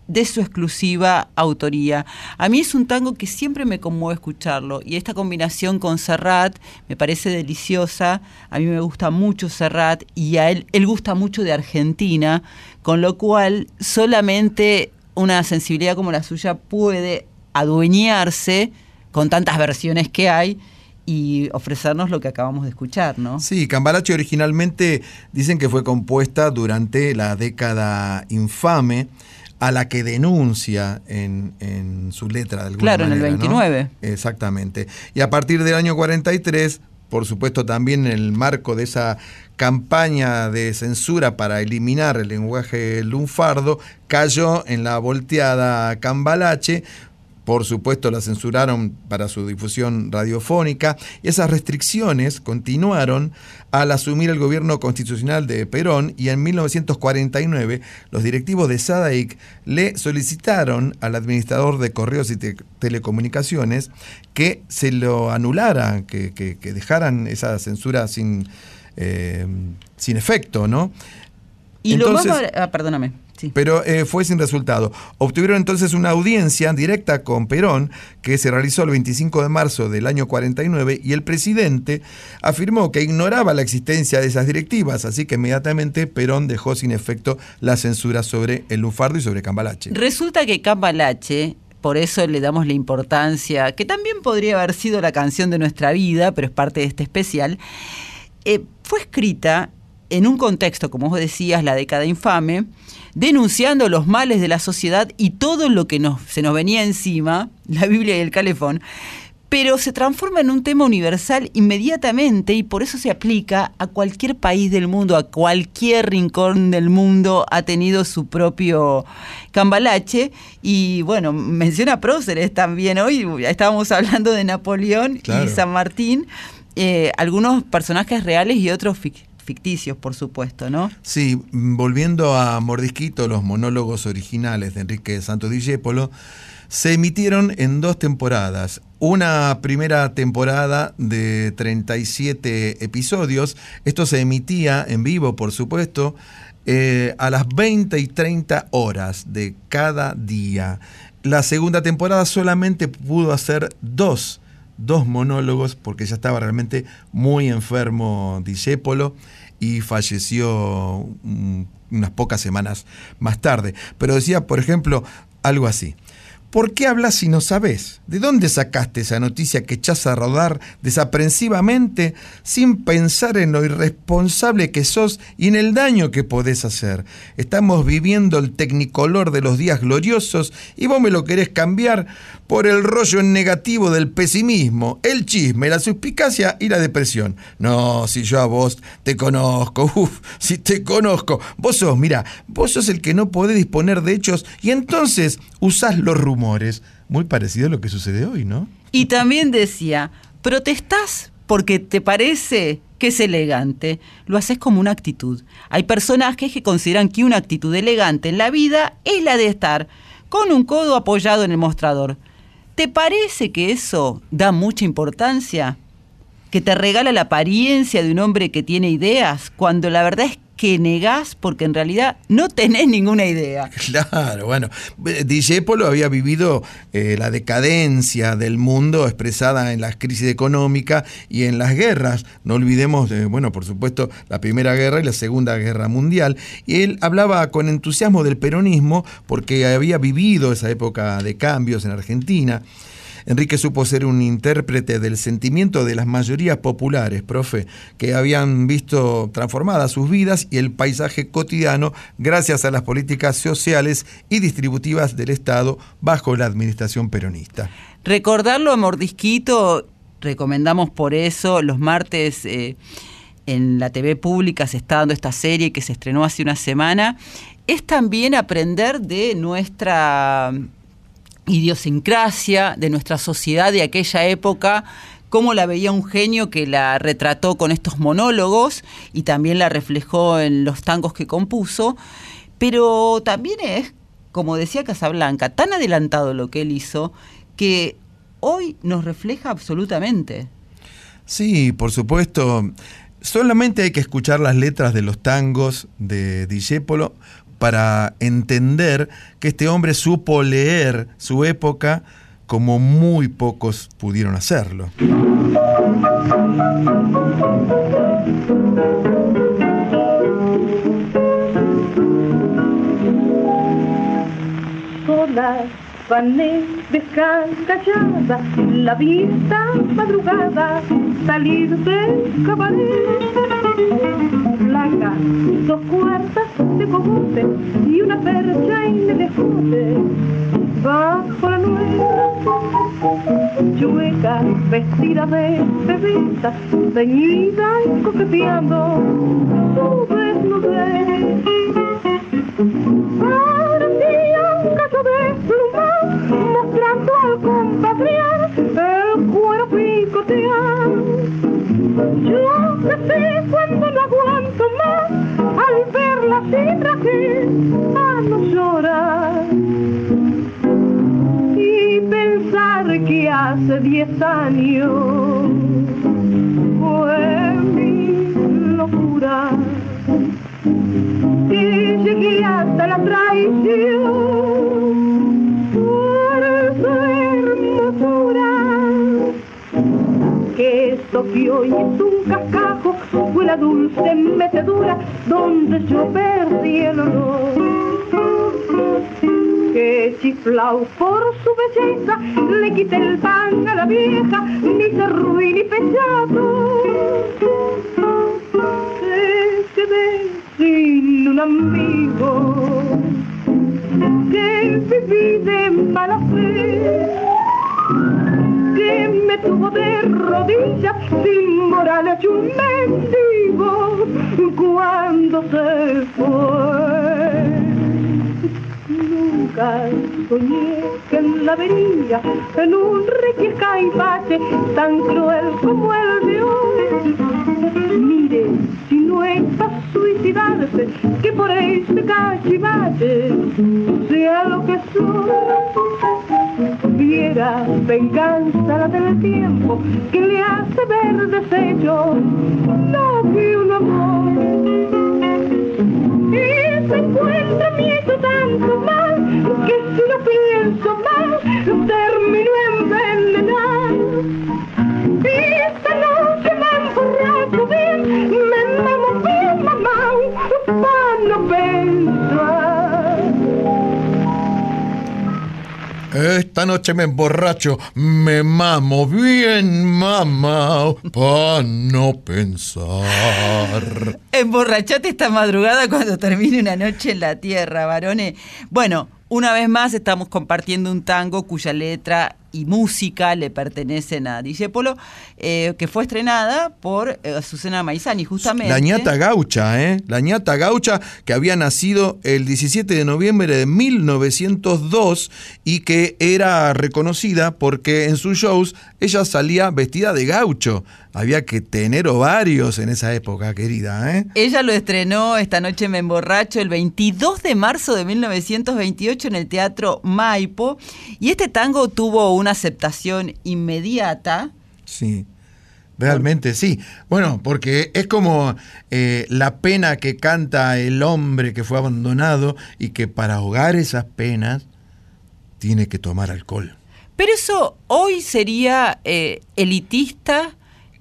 de su exclusiva autoría. A mí es un tango que siempre me conmueve escucharlo y esta combinación con Serrat me parece deliciosa. A mí me gusta mucho Serrat y a él él gusta mucho de Argentina, con lo cual solamente una sensibilidad como la suya puede adueñarse con tantas versiones que hay y ofrecernos lo que acabamos de escuchar, ¿no? Sí, Cambalache originalmente dicen que fue compuesta durante la década infame a la que denuncia en, en su letra de alguna Claro, en el manera, ¿no? 29. Exactamente. Y a partir del año 43, por supuesto también en el marco de esa campaña de censura para eliminar el lenguaje lunfardo, cayó en la volteada Cambalache, por supuesto la censuraron para su difusión radiofónica y esas restricciones continuaron al asumir el gobierno constitucional de Perón y en 1949 los directivos de SADAIC le solicitaron al administrador de correos y te- telecomunicaciones que se lo anulara, que, que- que dejaran esa censura sin, eh, sin efecto, ¿no? Y lo más... Ah, perdóname. Sí. pero eh, fue sin resultado. Obtuvieron entonces una audiencia directa con Perón que se realizó el 25 de marzo del año 49 y el presidente afirmó que ignoraba la existencia de esas directivas, así que inmediatamente Perón dejó sin efecto la censura sobre el lunfardo y sobre Cambalache. Resulta que Cambalache, por eso le damos la importancia, que también podría haber sido la canción de nuestra vida, pero es parte de este especial, eh, fue escrita en un contexto, como vos decías, la década infame, denunciando los males de la sociedad y todo lo que nos, se nos venía encima, la Biblia y el calefón, pero se transforma en un tema universal inmediatamente y por eso se aplica a cualquier país del mundo, a cualquier rincón del mundo ha tenido su propio cambalache y bueno, menciona próceres también hoy, estábamos hablando de Napoleón Claro. y San Martín, eh, algunos personajes reales y otros fic- ficticios, por supuesto, ¿no? Sí, volviendo a Mordisquito, los monólogos originales de Enrique Santos Discépolo se emitieron en dos temporadas. Una primera temporada de 37 episodios. Esto se emitía en vivo, por supuesto, eh, a las 20 y 30 horas de cada día. La segunda temporada solamente pudo hacer dos dos monólogos porque ya estaba realmente muy enfermo Discépolo y falleció unas pocas semanas más tarde. Pero decía, por ejemplo, algo así. ¿Por qué hablas si no sabes? ¿De dónde sacaste esa noticia que echás a rodar desaprensivamente sin pensar en lo irresponsable que sos y en el daño que podés hacer? Estamos viviendo el tecnicolor de los días gloriosos y vos me lo querés cambiar por el rollo negativo del pesimismo, el chisme, la suspicacia y la depresión. No, si yo a vos te conozco, uff, si te conozco. Vos sos, mira, vos sos el que no podés disponer de hechos y entonces usás los rumores. Muy parecido a lo que sucede hoy, ¿no? Y también decía, protestás porque te parece que es elegante. Lo haces como una actitud. Hay personajes que consideran que una actitud elegante en la vida es la de estar con un codo apoyado en el mostrador. ¿Te parece que eso da mucha importancia? ¿Que te regala la apariencia de un hombre que tiene ideas cuando la verdad es que negás porque en realidad no tenés ninguna idea? Claro, bueno, Discépolo había vivido eh, la decadencia del mundo expresada en la crisis económica y en las guerras. No olvidemos, de, bueno, por supuesto, la Primera Guerra y la Segunda Guerra Mundial. Y él hablaba con entusiasmo del peronismo porque había vivido esa época de cambios en Argentina. Enrique supo ser un intérprete del sentimiento de las mayorías populares, profe, que habían visto transformadas sus vidas y el paisaje cotidiano gracias a las políticas sociales y distributivas del Estado bajo la administración peronista. Recordarlo a Mordisquito, recomendamos por eso los martes. Eh, en la TV pública se está dando esta serie que se estrenó hace una semana, es también aprender de nuestra idiosincrasia, de nuestra sociedad de aquella época, cómo la veía un genio que la retrató con estos monólogos y también la reflejó en los tangos que compuso, pero también es, como decía Casablanca, tan adelantado lo que él hizo que hoy nos refleja absolutamente. Sí, por supuesto. Solamente hay que escuchar las letras de los tangos de Discépolo para entender que este hombre supo leer su época como muy pocos pudieron hacerlo. sola, vané, descangallada, la vista madrugada, salir del cabaret. Dos cuartas de cogote y una percha en el escote, bajo la nueva, chueca, vestida de bebita, ceñida y coqueteando su desnudez. Parecía un caso de pluma, mostrando al compatriar el cuero picotear. Yo me sé cuando no aguanto más, al verla sin raje, a no llorar. Y pensar que hace diez años fue mi locura y llegué hasta la traición por Hoy es un cascajo fue la dulce metedura donde yo perdí el olor. Que chiflao por su belleza le quité el pan a la vieja, ni se ruin ni pesado. Que quedé sin un amigo que viví de mala fe me tuvo de rodillas sin moral y un mendigo cuando se fue. Nunca soñé que en la vería en un requieja y tan cruel como el de hoy mire si no es para suicidarse que por este cachivache sea lo que soy. Viera venganza la del tiempo que le hace ver desecho no que un amor. Y se encuentra mi hecho tanto mal que si lo pienso mal termino envenenado Esta noche esta noche me emborracho, me mamo bien, mamá, pa' no pensar. Emborrachate esta madrugada cuando termine una noche en la tierra, varones. Bueno, una vez más estamos compartiendo un tango cuya letra y música le pertenecen a Discepolo, eh, que fue estrenada por eh, Azucena Maizani, justamente. La ñata gaucha, ¿eh? La ñata gaucha que había nacido el 17 de noviembre de 1902 y que era reconocida porque en sus shows ella salía vestida de gaucho. Había que tener ovarios en esa época, querida, ¿eh? Ella lo estrenó esta noche me emborracho el 22 de marzo de 1928 en el Teatro Maipo y este tango tuvo una aceptación inmediata. Sí. Realmente sí. Bueno, porque es como eh, la pena que canta el hombre que fue abandonado y que para ahogar esas penas tiene que tomar alcohol. Pero eso hoy sería eh, elitista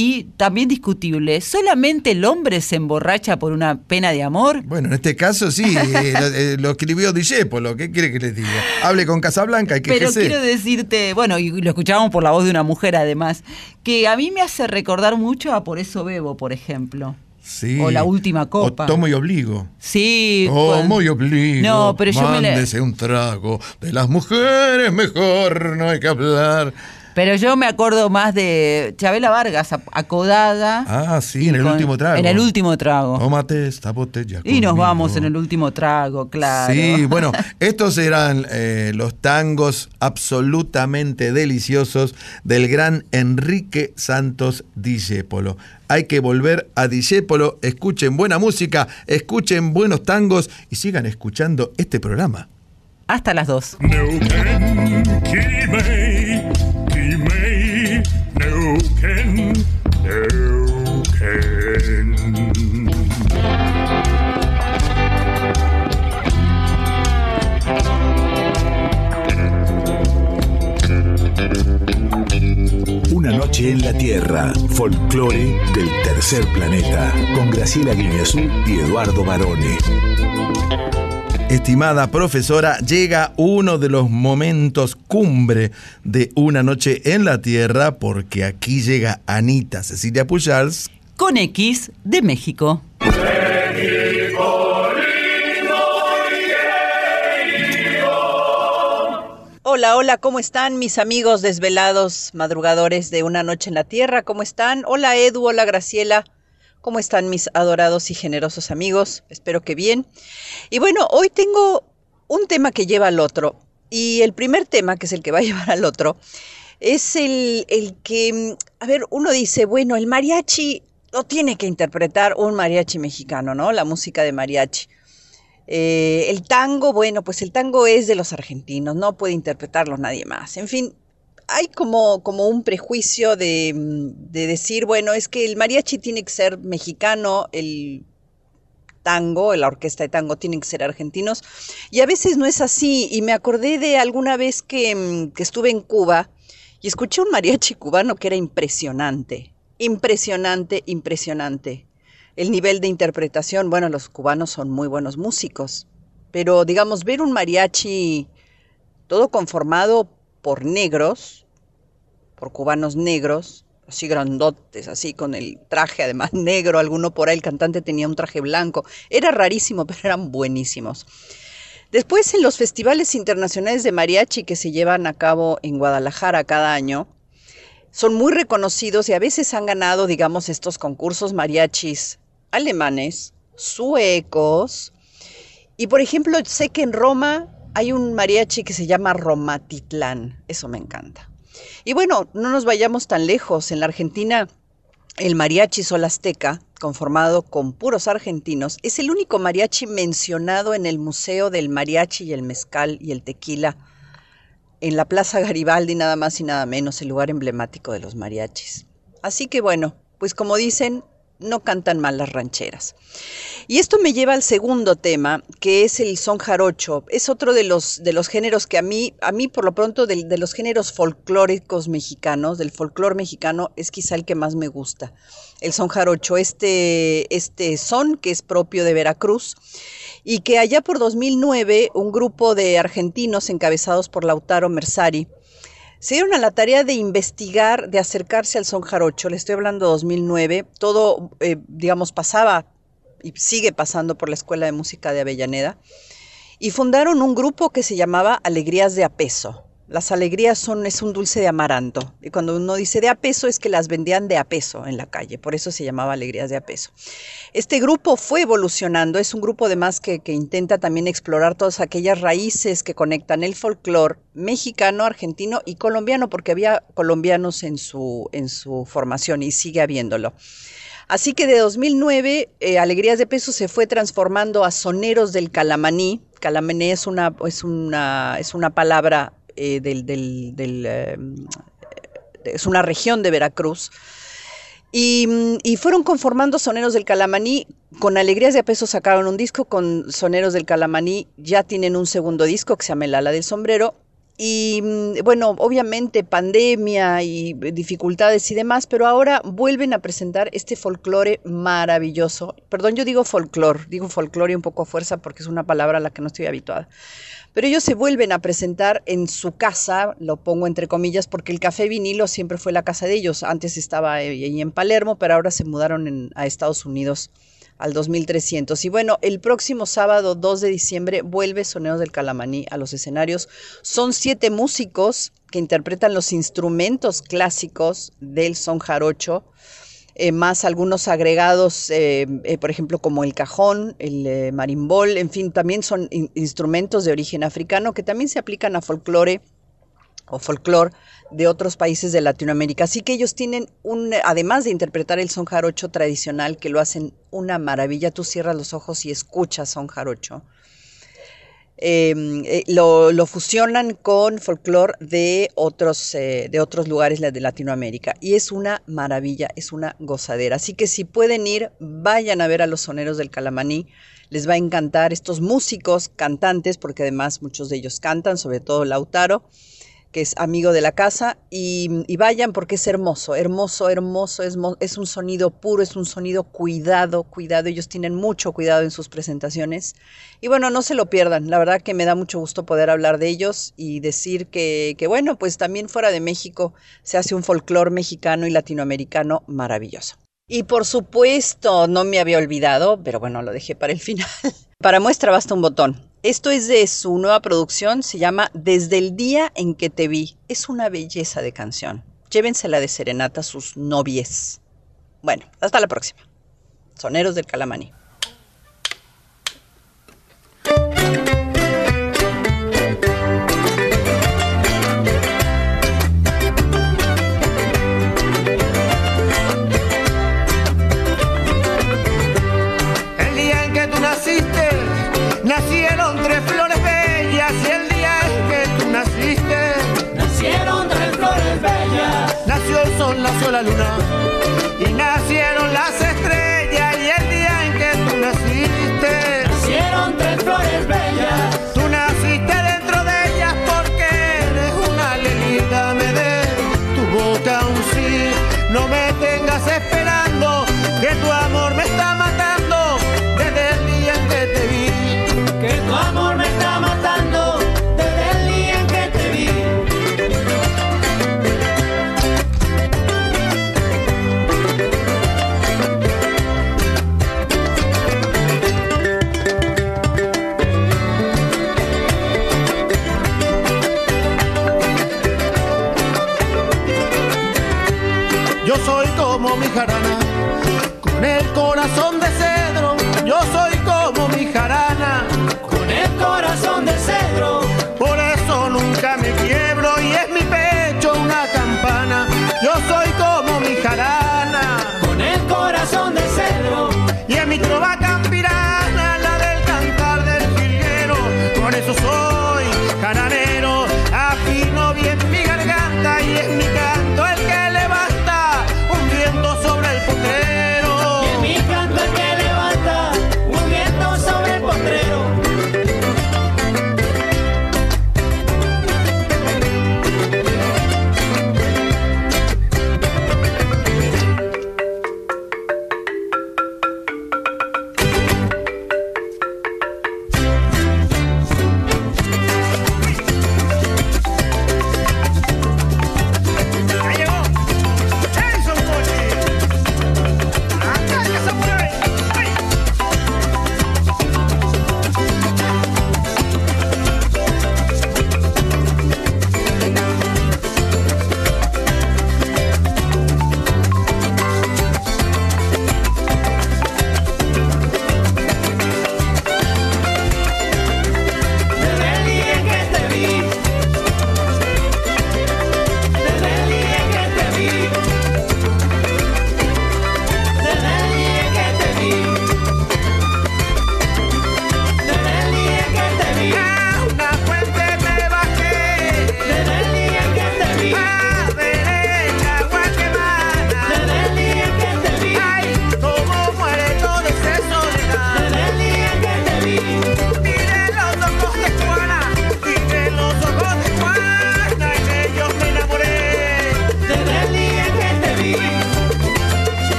y también discutible. ¿Solamente el hombre se emborracha por una pena de amor? Bueno, en este caso sí, eh, lo, eh, lo escribió ¿qué quiere que les diga? Hable con Casablanca y que Pero quiero decirte, bueno, y lo escuchábamos por la voz de una mujer además, que a mí me hace recordar mucho a Por eso bebo, por ejemplo. Sí. O la última copa. O tomo y obligo. Sí. Tomo cuando- y obligo. No, pero yo me le- Mándese un trago. De las mujeres mejor no hay que hablar. Pero yo me acuerdo más de Chabela Vargas, acodada. Ah, sí, en el con- último trago. En el último trago. Tómate esta botella. Y nos conmigo. vamos en el último trago, claro. Sí, bueno, estos eran eh, los tangos absolutamente deliciosos del gran Enrique Santos Discépolo. Hay que volver a Discépolo, escuchen buena música, escuchen buenos tangos y sigan escuchando este programa. Hasta las dos. Kimei, noche en la Tierra, folclore del tercer planeta, con Graciela Guineazú y Eduardo Barone. Estimada profesora, llega uno de los momentos cumbre de Una Noche en la Tierra porque aquí llega Anita Cecilia Pujals. Con X de México. Hola, hola, ¿cómo están mis amigos desvelados, madrugadores de Una Noche en la Tierra? ¿Cómo están? Hola Edu, hola Graciela. ¿Cómo están mis adorados y generosos amigos? Espero que bien. Y bueno, hoy tengo un tema que lleva al otro. Y el primer tema, que es el que va a llevar al otro, es el, el que, a ver, uno dice, bueno, el mariachi lo tiene que interpretar un mariachi mexicano, ¿no? La música de mariachi. Eh, el tango, bueno, pues el tango es de los argentinos, no puede interpretarlo nadie más. En fin, hay como, como un prejuicio de, mm, de decir, bueno, es que el mariachi tiene que ser mexicano, el tango, la orquesta de tango tienen que ser argentinos, y a veces no es así. Y me acordé de alguna vez que, mm, que estuve en Cuba y escuché un mariachi cubano que era impresionante, impresionante, impresionante el nivel de interpretación, bueno, los cubanos son muy buenos músicos, pero digamos, ver un mariachi todo conformado por negros, por cubanos negros, así grandotes, así con el traje además negro, alguno por ahí, el cantante tenía un traje blanco, era rarísimo, pero eran buenísimos. Después en los festivales internacionales de mariachi que se llevan a cabo en Guadalajara cada año, son muy reconocidos y a veces han ganado, digamos, estos concursos mariachis alemanes, suecos. Y por ejemplo, sé que en Roma hay un mariachi que se llama Romatitlán. Eso me encanta. Y bueno, no nos vayamos tan lejos. En la Argentina, el mariachi Sol Azteca, conformado con puros argentinos, es el único mariachi mencionado en el Museo del Mariachi y el Mezcal y el Tequila, en la Plaza Garibaldi, nada más y nada menos, el lugar emblemático de los mariachis. Así que bueno, pues como dicen, no cantan mal las rancheras. Y esto me lleva al segundo tema, que es el son jarocho. Es otro de los, de los géneros que a mí, a mí por lo pronto, de, los géneros folclóricos mexicanos, del folclor mexicano, es quizá el que más me gusta. El son jarocho, este, este son que es propio de Veracruz y que allá por 2009 un grupo de argentinos encabezados por Lautaro Mersari se dieron a la tarea de investigar, de acercarse al son jarocho. Le estoy hablando de 2009. Todo, eh, digamos, pasaba y sigue pasando por la Escuela de Música de Avellaneda. Y fundaron un grupo que se llamaba Alegrías de Apeso. Las alegrías son, es un dulce de amaranto. Y cuando uno dice de apeso es que las vendían de apeso en la calle. Por eso se llamaba Alegrías de Apeso. Este grupo fue evolucionando. Es un grupo además que, que intenta también explorar todas aquellas raíces que conectan el folclore mexicano, argentino y colombiano, porque había colombianos en su, en su formación y sigue habiéndolo. Así que de 2009, eh, Alegrías de Peso se fue transformando a Soneros del Calamaní. Calamaní es una, es una, es una palabra eh, del, del, eh, es una región de Veracruz. Y, mm, y, fueron conformando Soneros del Calamaní. Con Alegrías de Peso sacaron un disco, con Soneros del Calamaní ya tienen un segundo disco que se llama El Ala del Sombrero. Y mm, bueno, obviamente pandemia y dificultades y demás, pero ahora vuelven a presentar este folclore maravilloso. Perdón, yo digo folclore, digo folclore un poco a fuerza porque es una palabra a la que no estoy habituada. Pero ellos se vuelven a presentar en su casa, lo pongo entre comillas, porque el Café Vinilo siempre fue la casa de ellos. Antes estaba ahí en Palermo, pero ahora se mudaron a Estados Unidos al 2300. Y bueno, el próximo sábado 2 de diciembre vuelve Soneos del Calamaní a los escenarios. Son siete músicos que interpretan los instrumentos clásicos del son jarocho. Eh, más algunos agregados, eh, eh, por ejemplo, como el cajón, el marimbol, en fin, también son in instrumentos de origen africano que también se aplican a folclore o folclore de otros países de Latinoamérica. Así que ellos tienen un, además de interpretar el son jarocho tradicional, que lo hacen una maravilla, tú cierras los ojos y escuchas son jarocho. Eh, eh, lo, lo, fusionan con folclore de otros, eh, de otros lugares de Latinoamérica. Y es una maravilla, es una gozadera. Así que si pueden ir, vayan a ver a los soneros del Calamaní, les va a encantar estos músicos, cantantes, porque además muchos de ellos cantan, sobre todo Lautaro que es amigo de la casa, y, y, vayan porque es hermoso, hermoso, hermoso, es, es un sonido puro, es un sonido cuidado, cuidado, ellos tienen mucho cuidado en sus presentaciones. Y bueno, no se lo pierdan, la verdad que me da mucho gusto poder hablar de ellos y decir que, que bueno, pues también fuera de México se hace un folclore mexicano y latinoamericano maravilloso. Y por supuesto, no me había olvidado, pero bueno, lo dejé para el final. Para muestra basta un botón. Esto es de su nueva producción, se llama Desde el día en que te vi. Es una belleza de canción. Llévensela de serenata a sus novies. Bueno, hasta la próxima. Soneros del Calamaní. La luna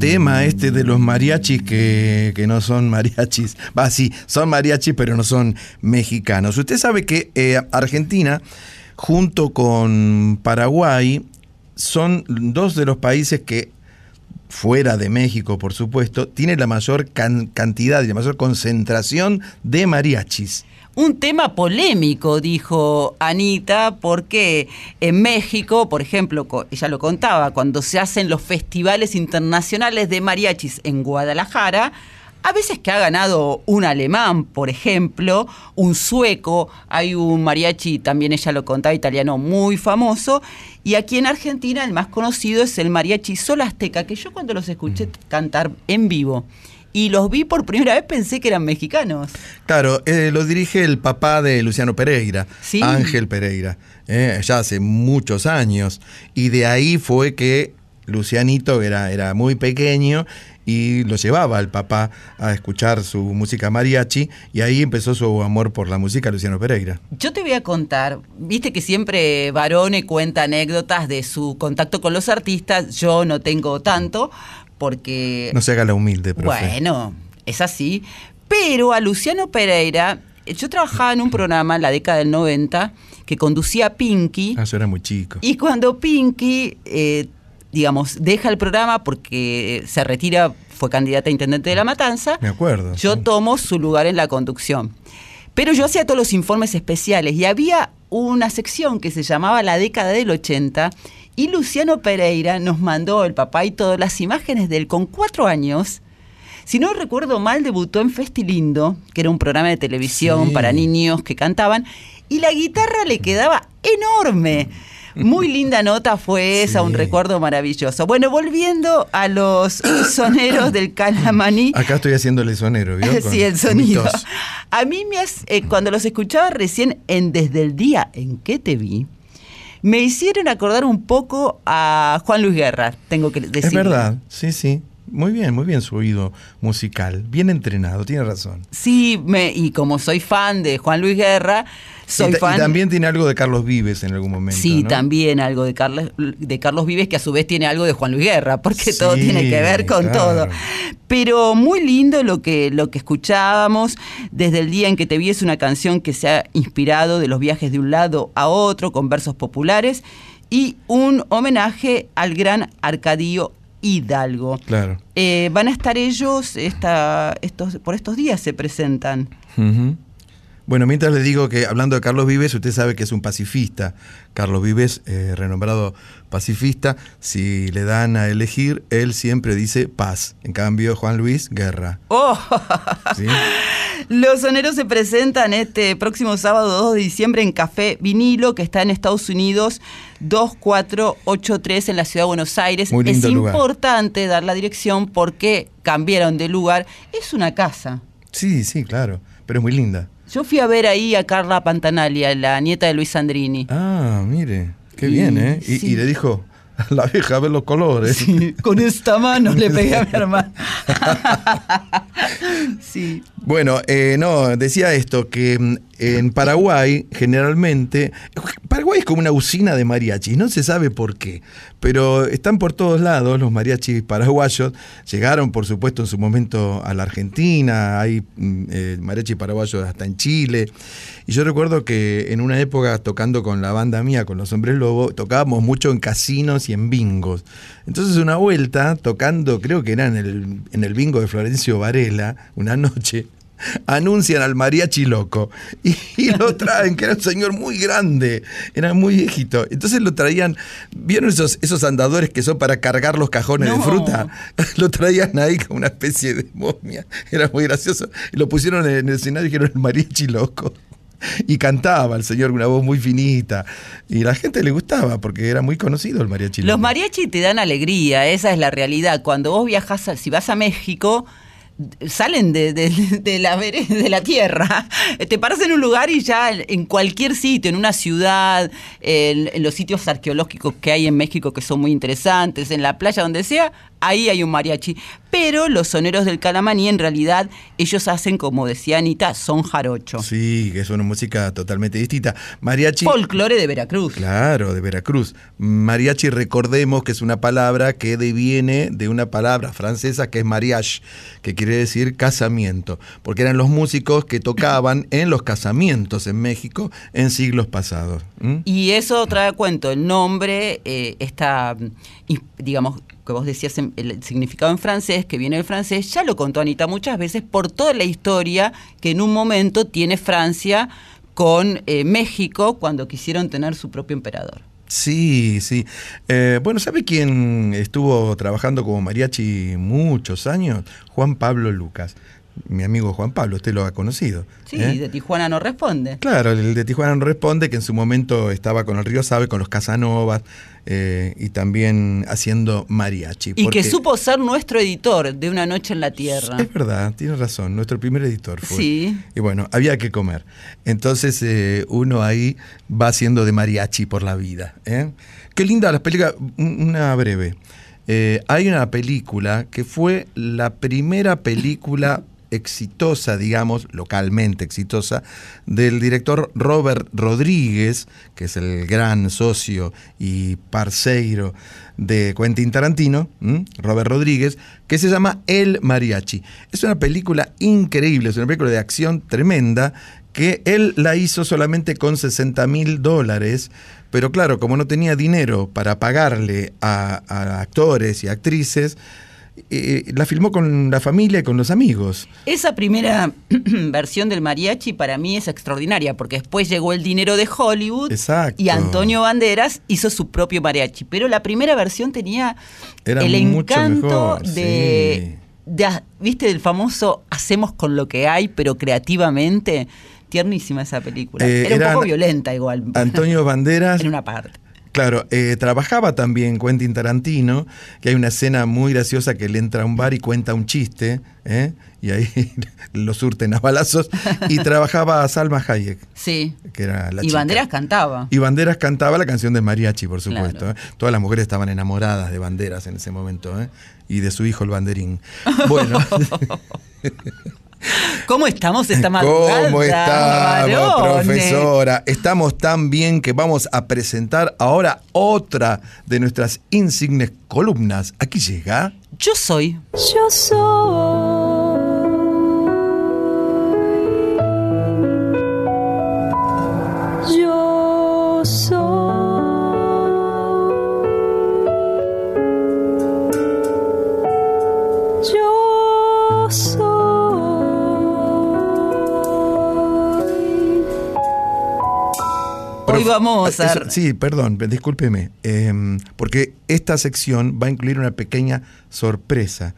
tema este de los mariachis que, que no son mariachis. Va, sí, son mariachis, pero no son mexicanos. Usted sabe que eh, Argentina, junto con Paraguay, son dos de los países que, fuera de México, por supuesto, tiene la mayor can- cantidad y la mayor concentración de mariachis. Un tema polémico, dijo Anita, porque en México, por ejemplo, ella lo contaba, cuando se hacen los festivales internacionales de mariachis en Guadalajara, a veces que ha ganado un alemán, por ejemplo, un sueco, hay un mariachi, también ella lo contaba, italiano muy famoso, y aquí en Argentina el más conocido es el mariachi Sol Azteca, que yo cuando los escuché cantar en vivo y los vi por primera vez pensé que eran mexicanos. Claro, eh, lo dirige el papá de Luciano Pereira, Sí. Ángel Pereira, eh, ya hace muchos años. Y de ahí fue que Lucianito era, era muy pequeño y lo llevaba al papá a escuchar su música mariachi y ahí empezó su amor por la música Luciano Pereira. Yo te voy a contar, viste que siempre Barone cuenta anécdotas de su contacto con los artistas, yo no tengo tanto, porque, No se haga la humilde, profe. bueno, es así, pero a Luciano Pereira, yo trabajaba en un programa en la década del 90 que conducía Pinky, Ah, yo era muy chico. y cuando Pinky, eh, digamos, deja el programa porque se retira, fue candidata a intendente de La Matanza, Me acuerdo. yo tomo su lugar en la conducción. Pero yo hacía todos los informes especiales y había una sección que se llamaba La década del 80 y Luciano Pereira nos mandó, el papá y todas las imágenes de él con cuatro años. Si no recuerdo mal, debutó en Festilindo, que era un programa de televisión Sí. para niños que cantaban, y la guitarra le quedaba enorme. Muy linda nota fue esa, un recuerdo maravilloso. Bueno, volviendo a los soneros del Calamaní. Acá estoy haciendo el sonero, ¿vio? Con- Sí, el sonido. A mí me has- eh, cuando los escuchaba recién en Desde el día en que te vi, me hicieron acordar un poco a Juan Luis Guerra, tengo que decir. Es verdad, sí, sí. Muy bien, muy bien su oído musical. Bien entrenado, tiene razón. Sí, me, y como soy fan de Juan Luis Guerra, soy y, ta- y fan. también tiene algo de Carlos Vives en algún momento. Sí, ¿no? también algo de Carlos, de Carlos Vives, que a su vez tiene algo de Juan Luis Guerra, porque todo tiene que ver con claro. todo. Pero muy lindo lo que, lo que escuchábamos. Desde el día en que te vi es una canción que se ha inspirado de los viajes de un lado a otro, con versos populares, y un homenaje al gran Arcadio Hidalgo. Claro. Eh, van a estar ellos esta, estos, por estos días se presentan. Bueno, mientras le digo que hablando de Carlos Vives, usted sabe que es un pacifista. Carlos Vives, eh, renombrado pacifista, si le dan a elegir, él siempre dice paz. En cambio, Juan Luis, guerra. ¡Oh! ¿sí? Los soneros se presentan este próximo sábado 2 de diciembre en Café Vinilo, que está en Estados Unidos 2483 en la ciudad de Buenos Aires. Muy lindo es lugar. importante dar la dirección porque cambiaron de lugar. Es una casa. Sí, sí, claro. Pero es muy linda. Yo fui a ver ahí a Carla Pantanaglia, la nieta de Luis Sandrini. Ah, mire, qué Y- bien, ¿eh? Y, sí. y le dijo, la vieja, a ver los colores. Con esta mano le pegué a mi hermano. sí. Bueno, eh, no, decía esto, que mm, en Paraguay generalmente, Paraguay es como una usina de mariachis, no se sabe por qué, pero están por todos lados los mariachis paraguayos, llegaron por supuesto en su momento a la Argentina, hay mm, eh, mariachis paraguayos hasta en Chile, y yo recuerdo que en una época tocando con la banda mía, con los hombres lobo, tocábamos mucho en casinos y en bingos. Entonces una vuelta, tocando, creo que era en el, en el bingo de Florencio Varela, una noche, anuncian al mariachi loco y, y lo traen, que era un señor muy grande, era muy viejito. Entonces lo traían, ¿vieron esos, esos andadores que son para cargar los cajones de fruta? Lo traían ahí como una especie de momia, era muy gracioso. Y lo pusieron en el escenario y dijeron el mariachi loco. Y cantaba el señor con una voz muy finita. Y la gente le gustaba porque era muy conocido el mariachi Los loco. mariachi te dan alegría, esa es la realidad. Cuando vos viajas, si vas a México, salen de, de- la, de la tierra. Te paras en un lugar y ya en cualquier sitio, en una ciudad, en los sitios arqueológicos que hay en México que son muy interesantes, en la playa, donde sea, ahí hay un mariachi. Pero los soneros del Calamaní, en realidad, ellos hacen, como decía Anita, son jarocho. Sí, que es una música totalmente distinta. Mariachi. Folclore de Veracruz. Claro, de Veracruz. Mariachi, recordemos que es una palabra que deviene de una palabra francesa que es mariage, que quiere decir casamiento, porque eran los músicos que tocaban en los casamientos en México en siglos pasados. Y eso trae a cuento el nombre, eh, esta, mm, digamos, que vos decías el significado en francés, que viene del francés, ya lo contó Anita muchas veces por toda la historia que en un momento tiene Francia con eh, México cuando quisieron tener su propio emperador. Sí, sí. Eh, bueno, ¿sabe quién estuvo trabajando como mariachi muchos años? Juan Pablo Lucas. Mi amigo Juan Pablo, usted lo ha conocido. Sí, ¿eh? de Tijuana no responde. Claro, el de Tijuana no responde, que en su momento estaba con el Río Sabe, con los Casanovas eh, y también haciendo mariachi. Y que supo ser nuestro editor de Una Noche en la Tierra. Es verdad, tiene razón, nuestro primer editor fue. Sí. Y bueno, había que comer. Entonces eh, uno ahí va haciendo de mariachi por la vida. ¿eh? Qué linda la película, un- una breve. Eh, hay una película que fue la primera película exitosa, digamos, localmente exitosa, del director Robert Rodríguez, que es el gran socio y parceiro de Quentin Tarantino. Robert Rodríguez, que se llama El Mariachi. Es una película increíble, es una película de acción tremenda, que él la hizo solamente con 60 mil dólares, pero claro, como no tenía dinero para pagarle a actores y actrices, eh, la filmó con la familia y con los amigos. Esa primera versión del mariachi para mí es extraordinaria, porque después llegó el dinero de Hollywood Exacto. y Antonio Banderas hizo su propio mariachi. Pero la primera versión tenía Era el encanto mejor, de, de, ¿viste? Del famoso hacemos con lo que hay, pero creativamente. Tiernísima esa película. Eh, Era un poco violenta igual. Antonio Banderas. En una parte. Claro, eh, trabajaba también Quentin Tarantino, que hay una escena muy graciosa que él entra a un bar y cuenta un chiste, ¿eh? y ahí lo surten a balazos, y trabajaba Salma Hayek, Sí. que era la y chica. Banderas cantaba. Y Banderas cantaba la canción del mariachi, por supuesto. Claro. ¿eh? Todas las mujeres estaban enamoradas de Banderas en ese momento, ¿eh? y de su hijo el banderín. Bueno. ¿Cómo estamos esta madrugada? ¿Cómo estamos, varones? profesora? Estamos tan bien que vamos a presentar ahora otra de nuestras insignes columnas. Aquí llega. Yo soy. Yo soy. Vamos a... Eso- sí, perdón, discúlpeme. eh, porque esta sección va a incluir una pequeña sorpresa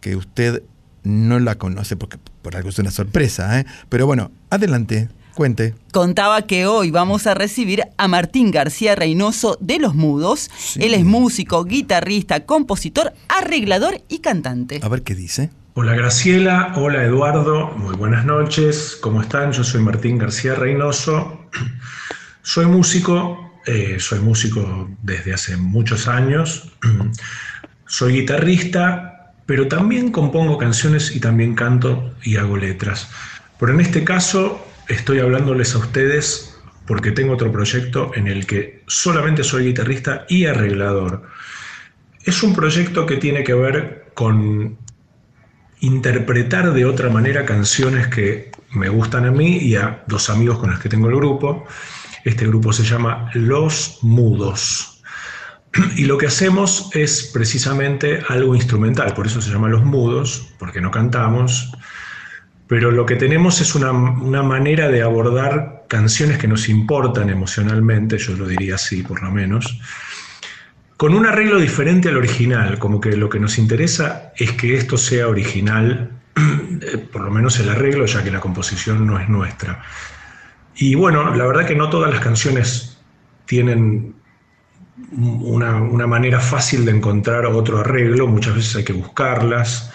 que usted no la conoce, porque por algo es una sorpresa, ¿eh? Pero bueno, adelante, cuente. Contaba que hoy vamos a recibir a Martín García Reynoso de Los Mudos. Él es músico, guitarrista, compositor, arreglador y cantante. A ver qué dice. Hola Graciela, hola Eduardo, muy buenas noches, ¿cómo están? Yo soy Martín García Reynoso, soy músico, eh, soy músico desde hace muchos años, soy guitarrista, pero también compongo canciones y también canto y hago letras. Pero en este caso estoy hablándoles a ustedes porque tengo otro proyecto en el que solamente soy guitarrista y arreglador. Es un proyecto que tiene que ver con interpretar de otra manera canciones que me gustan a mí y a dos amigos con los que tengo el grupo. Este grupo se llama Los Mudos. Y lo que hacemos es precisamente algo instrumental, por eso se llama Los Mudos, porque no cantamos, pero lo que tenemos es una, una manera de abordar canciones que nos importan emocionalmente, yo lo diría así por lo menos, con un arreglo diferente al original, como que lo que nos interesa es que esto sea original, eh, por lo menos el arreglo, ya que la composición no es nuestra. Y bueno, la verdad que no todas las canciones tienen una, una manera fácil de encontrar otro arreglo, muchas veces hay que buscarlas,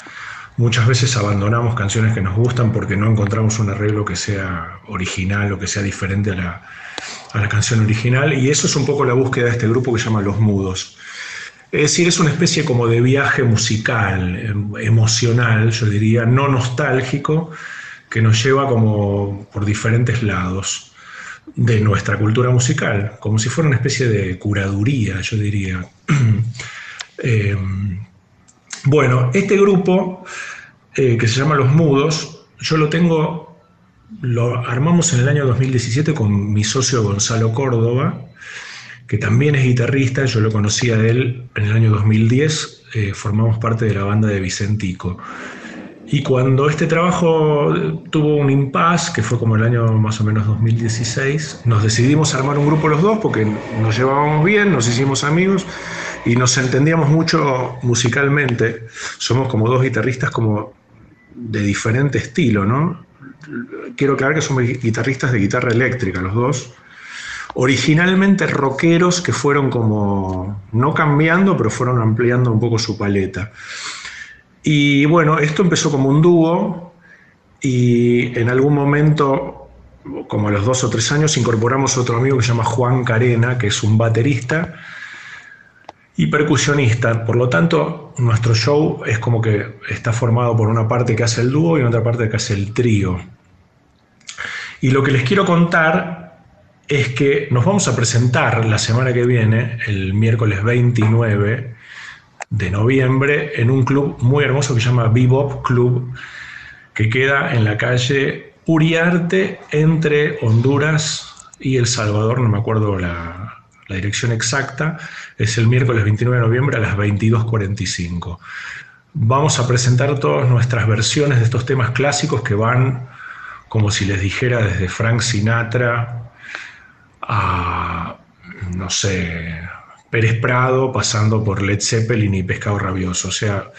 muchas veces abandonamos canciones que nos gustan porque no encontramos un arreglo que sea original o que sea diferente a la, a la canción original, y eso es un poco la búsqueda de este grupo que se llama Los Mudos. Es decir, es una especie como de viaje musical, em- emocional, yo diría, no nostálgico, que nos lleva como por diferentes lados de nuestra cultura musical, como si fuera una especie de curaduría, yo diría. Eh, bueno, este grupo eh, que se llama Los Mudos, yo lo tengo, lo armamos en el año 2017 con mi socio Gonzalo Córdoba, que también es guitarrista, yo lo conocía de él en el año 2010, eh, formamos parte de la banda de Vicentico. Y cuando este trabajo tuvo un impasse, que fue como el año más o menos 2016, nos decidimos armar un grupo los dos porque nos llevábamos bien, nos hicimos amigos y nos entendíamos mucho musicalmente. Somos como dos guitarristas como de diferente estilo, ¿no? Quiero aclarar que somos guitarristas de guitarra eléctrica, los dos. Originalmente rockeros que fueron como, no cambiando, pero fueron ampliando un poco su paleta. Y bueno, esto empezó como un dúo y en algún momento, como a los dos o tres años, incorporamos otro amigo que se llama Juan Carena, que es un baterista y percusionista. Por lo tanto, nuestro show es como que está formado por una parte que hace el dúo y otra parte que hace el trío. Y lo que les quiero contar es que nos vamos a presentar la semana que viene, el miércoles 29 de noviembre, en un club muy hermoso que se llama Bebop Club, que queda en la calle Uriarte entre Honduras y El Salvador, no me acuerdo la, la dirección exacta, es el miércoles 29 de noviembre a las 22.45. Vamos a presentar todas nuestras versiones de estos temas clásicos que van, como si les dijera, desde Frank Sinatra a, no sé, Pérez Prado, pasando por Led Zeppelin y Pescado Rabioso. O sea,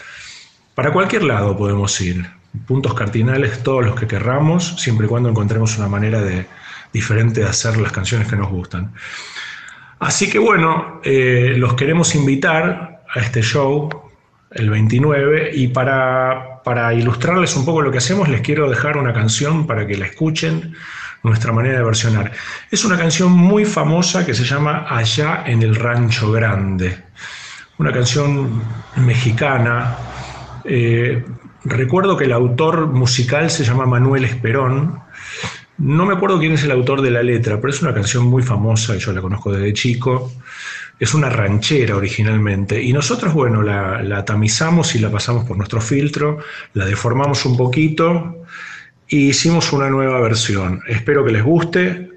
para cualquier lado podemos ir. Puntos cardinales, todos los que querramos, siempre y cuando encontremos una manera de, diferente de hacer las canciones que nos gustan. Así que bueno, eh, los queremos invitar a este show el 29 y para, para ilustrarles un poco lo que hacemos les quiero dejar una canción para que la escuchen, nuestra manera de versionar. Es una canción muy famosa que se llama Allá en el Rancho Grande, una canción mexicana. Eh, recuerdo que el autor musical se llama Manuel Esperón, no me acuerdo quién es el autor de la letra, pero es una canción muy famosa, yo la conozco desde chico. Es una ranchera originalmente. Y nosotros, bueno, la, la tamizamos y la pasamos por nuestro filtro, la deformamos un poquito e hicimos una nueva versión. Espero que les guste.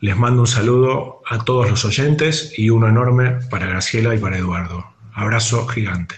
Les mando un saludo a todos los oyentes y uno enorme para Graciela y para Eduardo. Abrazo gigante.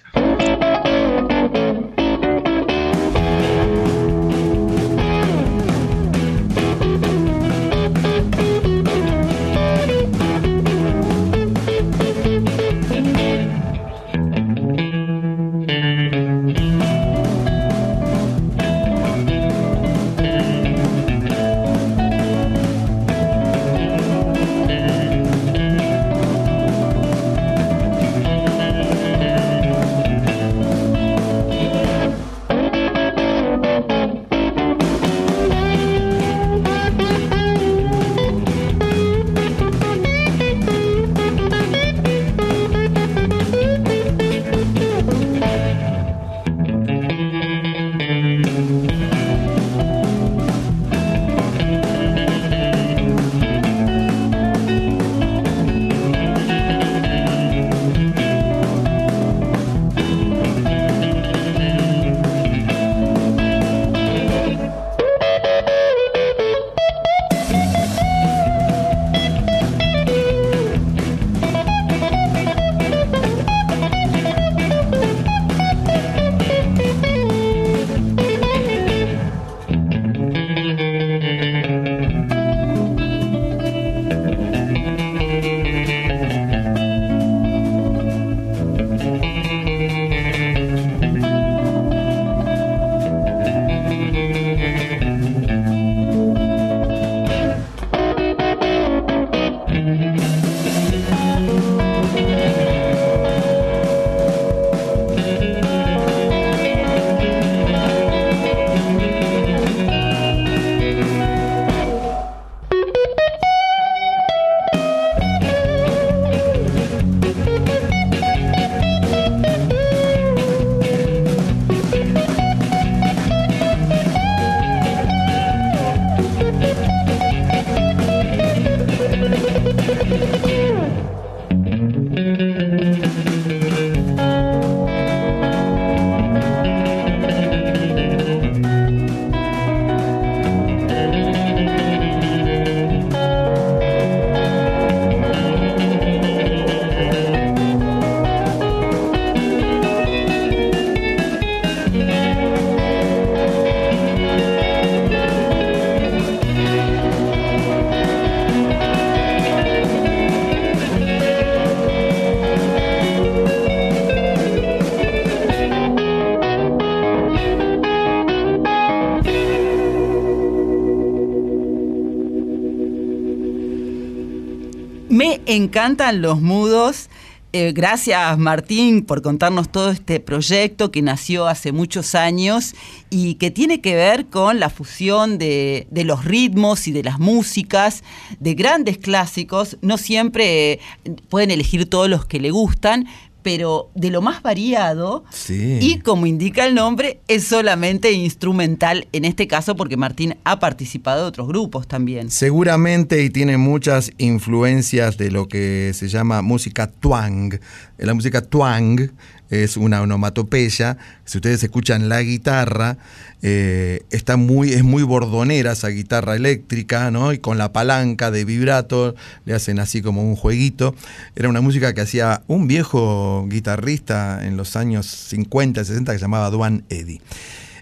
Encantan los mudos. Eh, gracias Martín por contarnos todo este proyecto que nació hace muchos años y que tiene que ver con la fusión de, de los ritmos y de las músicas, de grandes clásicos. No siempre eh, pueden elegir todos los que le gustan, pero de lo más variado Sí. y como indica el nombre, es solamente instrumental en este caso porque Martín ha participado de otros grupos también. Seguramente y tiene muchas influencias de lo que se llama música twang. La música twang es una onomatopeya. Si ustedes escuchan la guitarra, eh, está muy, es muy bordonera esa guitarra eléctrica, ¿no? Y con la palanca de vibrato le hacen así como un jueguito. Era una música que hacía un viejo guitarrista en los años 50, 60 que se llamaba Duane Eddy.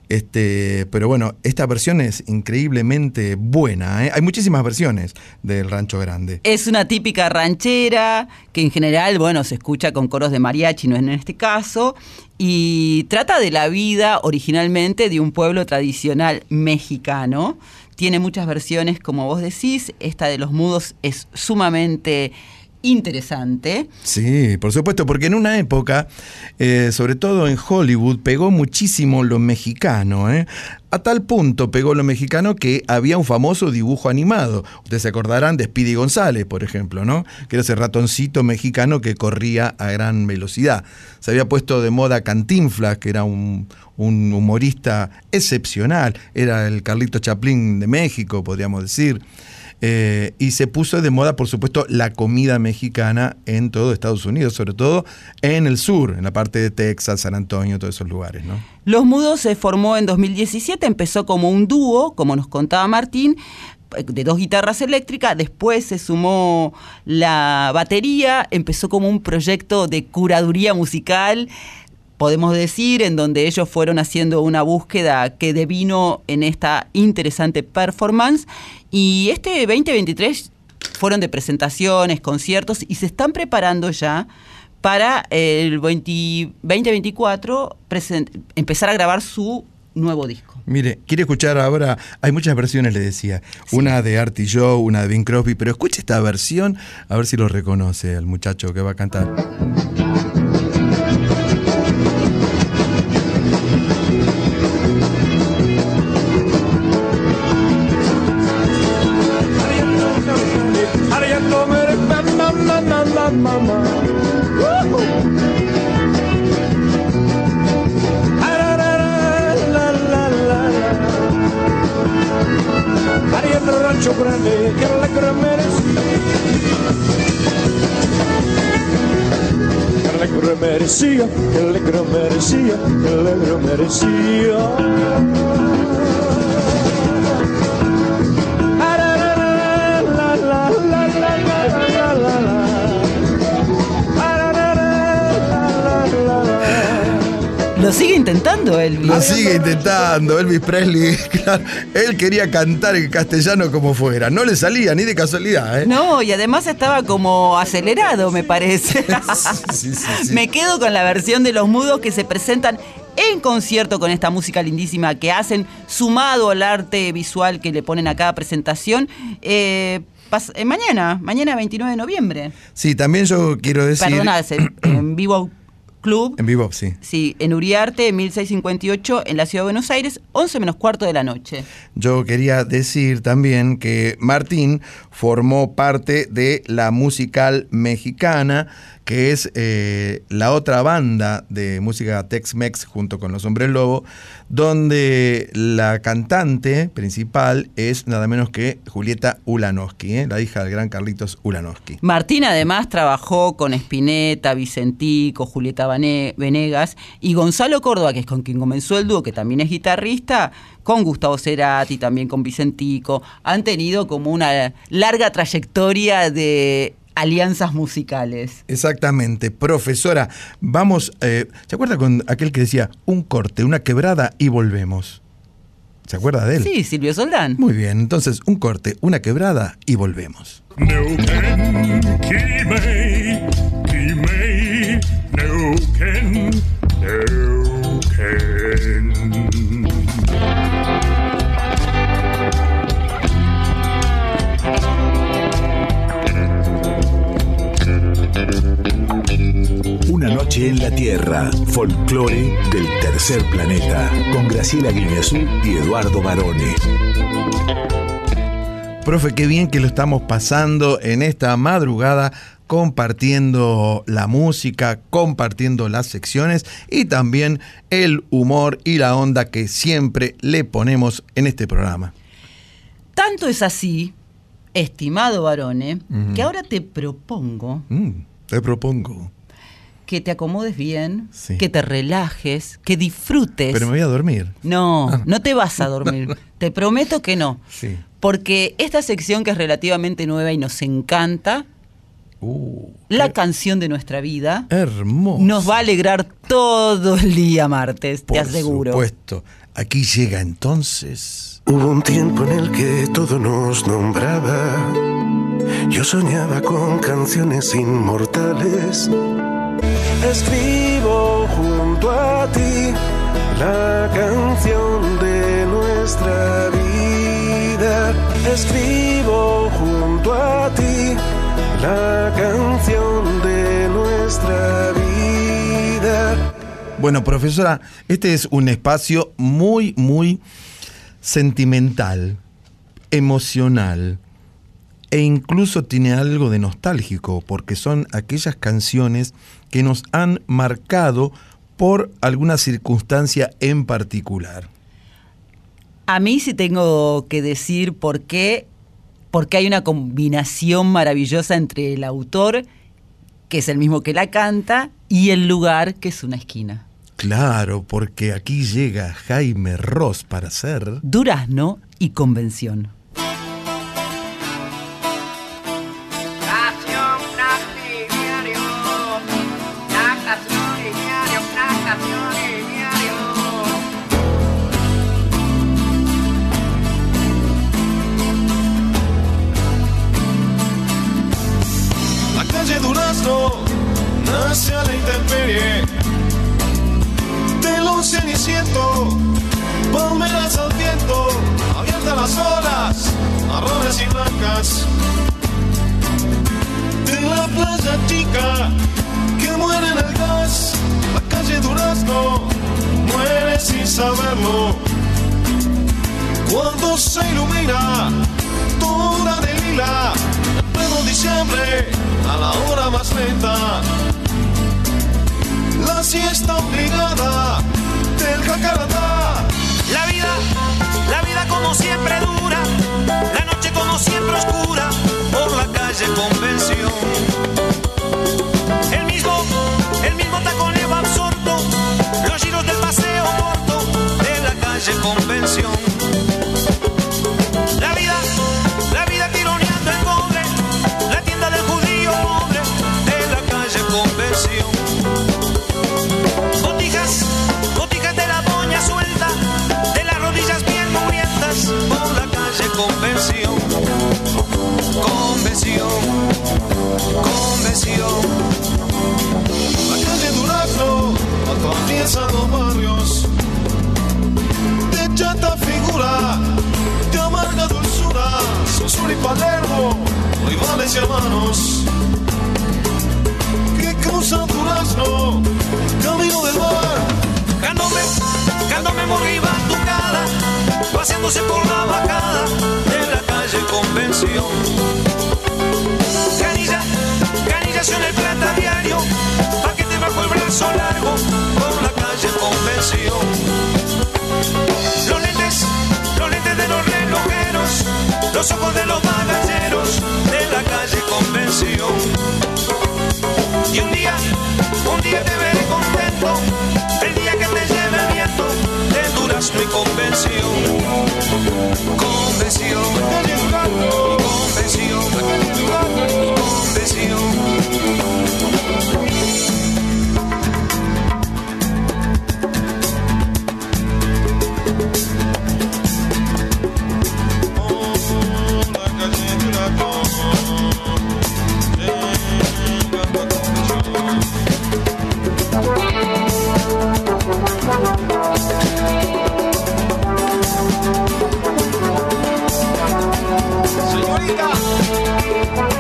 Este, pero bueno, esta versión es increíblemente buena. ¿eh? Hay muchísimas versiones del Rancho Grande. Es una típica ranchera que en general, bueno, se escucha con coros de mariachi, no es en este caso, y trata de la vida originalmente de un pueblo tradicional mexicano. Tiene muchas versiones, como vos decís, esta de los mudos es sumamente interesante. Sí, por supuesto, porque en una época, eh, sobre todo en Hollywood, pegó muchísimo lo mexicano. ¿eh? A tal punto pegó lo mexicano que había un famoso dibujo animado. Ustedes se acordarán de Speedy González, por ejemplo, ¿no? Que era ese ratoncito mexicano que corría a gran velocidad. Se había puesto de moda Cantinflas, que era un, un humorista excepcional. Era el Carlito Chaplin de México, podríamos decir. Eh, y se puso de moda, por supuesto, la comida mexicana en todo Estados Unidos, sobre todo en el sur, en la parte de Texas, San Antonio, todos esos lugares, ¿no? Los Mudos se formó en 2017, empezó como un dúo, como nos contaba Martín, de dos guitarras eléctricas, después se sumó la batería, empezó como un proyecto de curaduría musical, podemos decir, en donde ellos fueron haciendo una búsqueda que devino en esta interesante performance. Y este 2023 fueron de presentaciones, conciertos y se están preparando ya para el 20 2024 presen- empezar a grabar su nuevo disco. Mire, quiere escuchar ahora, hay muchas versiones, le decía. Una de Artie Joe, una de Bing Crosby, pero escuche esta versión, a ver si lo reconoce el muchacho que va a cantar. Ariel Rancho Grande, que alegre merecía. Que alegre merecía, que alegre merecía, que merecía. Intentando Elvis. Lo sigue intentando, Elvis Presley. claro, él quería cantar en castellano como fuera. No le salía ni de casualidad, ¿eh? No, y además estaba como acelerado, me parece. Sí, sí, sí. Me quedo con la versión de los mudos que se presentan en concierto con esta música lindísima que hacen, sumado al arte visual que le ponen a cada presentación. eh, eh, mañana, mañana 29 de noviembre. Sí, también yo quiero decir. Perdona, en Vivo Club. En vivo, sí. Sí, en Uriarte, 1658, en la ciudad de Buenos Aires, 11 menos cuarto de la noche. Yo quería decir también que Martín formó parte de la musical mexicana, que es eh, la otra banda de música Tex-Mex junto con Los Hombres Lobo, donde la cantante principal es nada menos que Julieta Ulanowski, ¿eh? la hija del gran Carlitos Ulanowski. Martín además trabajó con Spinetta, Vicentico, Julieta Venegas y Gonzalo Córdoba, que es con quien comenzó el dúo, que también es guitarrista, con Gustavo Cerati, también con Vicentico. Han tenido como una larga trayectoria de alianzas musicales. Exactamente, profesora. Vamos, eh, ¿se acuerda con aquel que decía un corte, una quebrada y volvemos? ¿Se acuerda de él? Sí, Silvio Soldán. Muy bien, entonces un corte, una quebrada y volvemos. Neuquén, Folclore del tercer planeta con Graciela Guineazú y Eduardo Barone. Profe, qué bien que lo estamos pasando en esta madrugada compartiendo la música, compartiendo las secciones y también el humor y la onda que siempre le ponemos en este programa. Tanto es así, estimado Barone, Ujú. que ahora te propongo Mm, te propongo. Que te acomodes bien, Sí. que te relajes, que disfrutes. Pero me voy a dormir. No, Ah. no te vas a dormir. te prometo que no. Sí. Porque esta sección que es relativamente nueva y nos encanta, Uh, la canción de nuestra vida, hermoso. nos va a alegrar todo el día martes, te Por aseguro. supuesto. Aquí llega entonces. Hubo un tiempo en el que todo nos nombraba. Yo soñaba con canciones inmortales. Escribo junto a ti la canción de nuestra vida. Escribo junto a ti la canción de nuestra vida. Bueno, profesora, este es un espacio muy, muy sentimental, emocional e incluso tiene algo de nostálgico, porque son aquellas canciones que nos han marcado por alguna circunstancia en particular. A mí sí tengo que decir por qué, porque hay una combinación maravillosa entre el autor, que es el mismo que la canta, y el lugar, que es una esquina. Claro, porque aquí llega Jaime Ross para hacer... Durazno y convención. Olas Marrones y blancas De la playa chica Que muere en el gas La calle Durazno Muere sin saberlo. Cuando se ilumina Toda de lila En pleno diciembre A la hora más lenta. La siesta obligada Del vida, la vida como siempre dura, la noche como siempre oscura, por la calle Convención. El mismo, el mismo taconeo absorto, los giros del paseo corto de la calle Convención. Por la calle Convención. Convención, convención. La calle Durazno atraviesa dos barrios de chata figura, de amarga dulzura, Sosur y Palermo, rivales y hermanos que cruzan Durazno, camino del mar. Cándome, cándome tucada, paseándose por la bajada de la calle Convención. Canilla, canillación en el plata diario, paquete bajo el brazo largo por la calle Convención. Los lentes, los lentes de los relojeros, los ojos de los bagalleros de la calle Convención. Y un día, un día te veré contento, el día que te viento de durazno y convención. Convención, convención, convención. Thank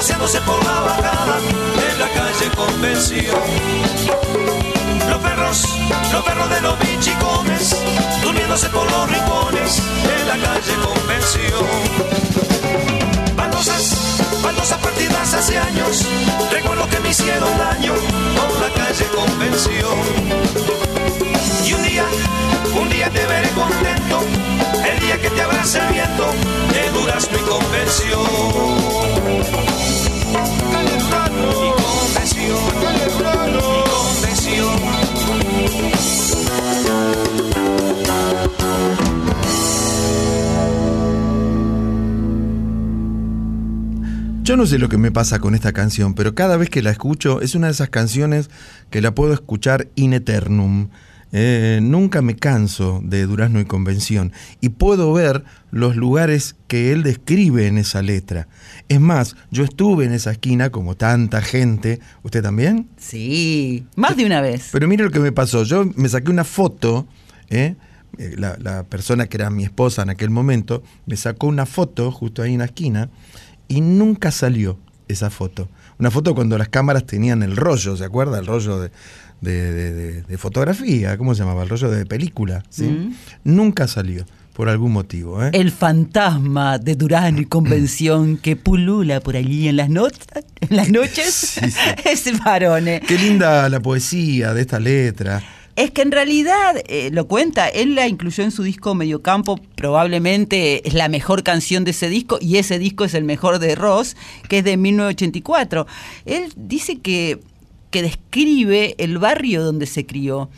paseándose por la bajada en la calle Convención. Los perros, los perros de los bichicones, durmiéndose por los rincones en la calle Convención. Baldosas, hace años, recuerdo que me hicieron daño por la calle convención. Y un día, un día te veré contento, el día que te abrace el viento, de durazno y convención. Y convención, y convención. Yo no sé lo que me pasa con esta canción, pero cada vez que la escucho es una de esas canciones que la puedo escuchar in eternum. Eh, nunca me canso de Durazno y Convención y puedo ver los lugares que él describe en esa letra. Es más, yo estuve en esa esquina como tanta gente. ¿Usted también? Sí, más de una vez. Pero mire lo que me pasó. Yo me saqué una foto, ¿eh? Eh, la, la persona que era mi esposa en aquel momento me sacó una foto justo ahí en la esquina y nunca salió esa foto. Una foto cuando las cámaras tenían el rollo, ¿se acuerda? El rollo de, de- de- de- de fotografía, ¿cómo se llamaba? El rollo de película. ¿sí? Mm. Nunca salió, por algún motivo. ¿eh? El fantasma de Durazno y Convención que pulula por allí en las, en las noches es Barone. Qué linda la poesía de esta letra. Es que en realidad, eh, lo cuenta, él la incluyó en su disco Mediocampo, probablemente es la mejor canción de ese disco y ese disco es el mejor de Ross, que es de 1984. Él dice que, que describe el barrio donde se crió.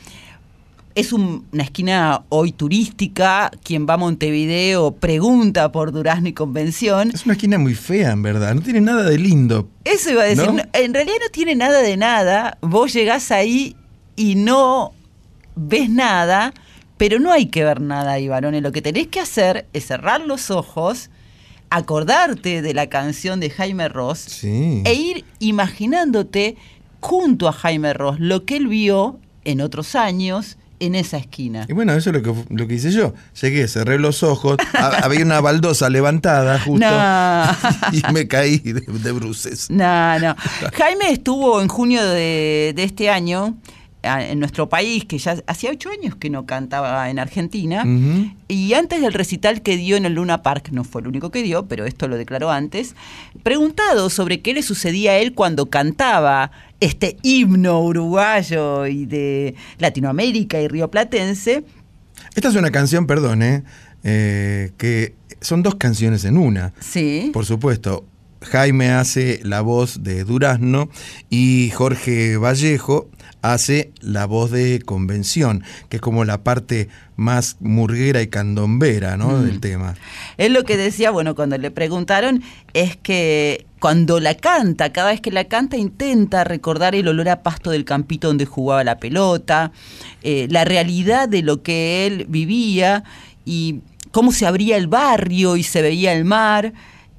Es un- una esquina hoy turística, quien va a Montevideo pregunta por Durazno y Convención. Es una esquina muy fea, en verdad. No tiene nada de lindo. Eso iba a decir, ¿No? no, en realidad no tiene nada de nada, vos llegás ahí y no ves nada, pero no hay que ver nada ahí, varones. Lo que tenés que hacer es cerrar los ojos, acordarte de la canción de Jaime Ross Sí. e ir imaginándote junto a Jaime Ross lo que él vio en otros años en esa esquina. Y bueno, eso es lo que, lo que hice yo. Llegué, cerré los ojos, ha- había una baldosa levantada justo No. y me caí de, de bruces. No, no. Jaime estuvo en junio de, de este año en nuestro país, que ya hacía ocho años que no cantaba en Argentina, y antes del recital que dio en el Luna Park, no fue el único que dio, pero esto lo declaró antes, preguntado sobre qué le sucedía a él cuando cantaba este himno uruguayo y de Latinoamérica y rioplatense, Esta es una canción, perdón, ¿eh? Eh, que son dos canciones en una. Sí. Por supuesto. Jaime hace la voz de Durazno y Jorge Vallejo hace la voz de Convención, que es como la parte más murguera y candombera ¿no? Mm. del tema. Él lo que decía, bueno, cuando le preguntaron, es que cuando la canta, cada vez que la canta, intenta recordar el olor a pasto del campito donde jugaba la pelota, eh, la realidad de lo que él vivía y cómo se abría el barrio y se veía el mar.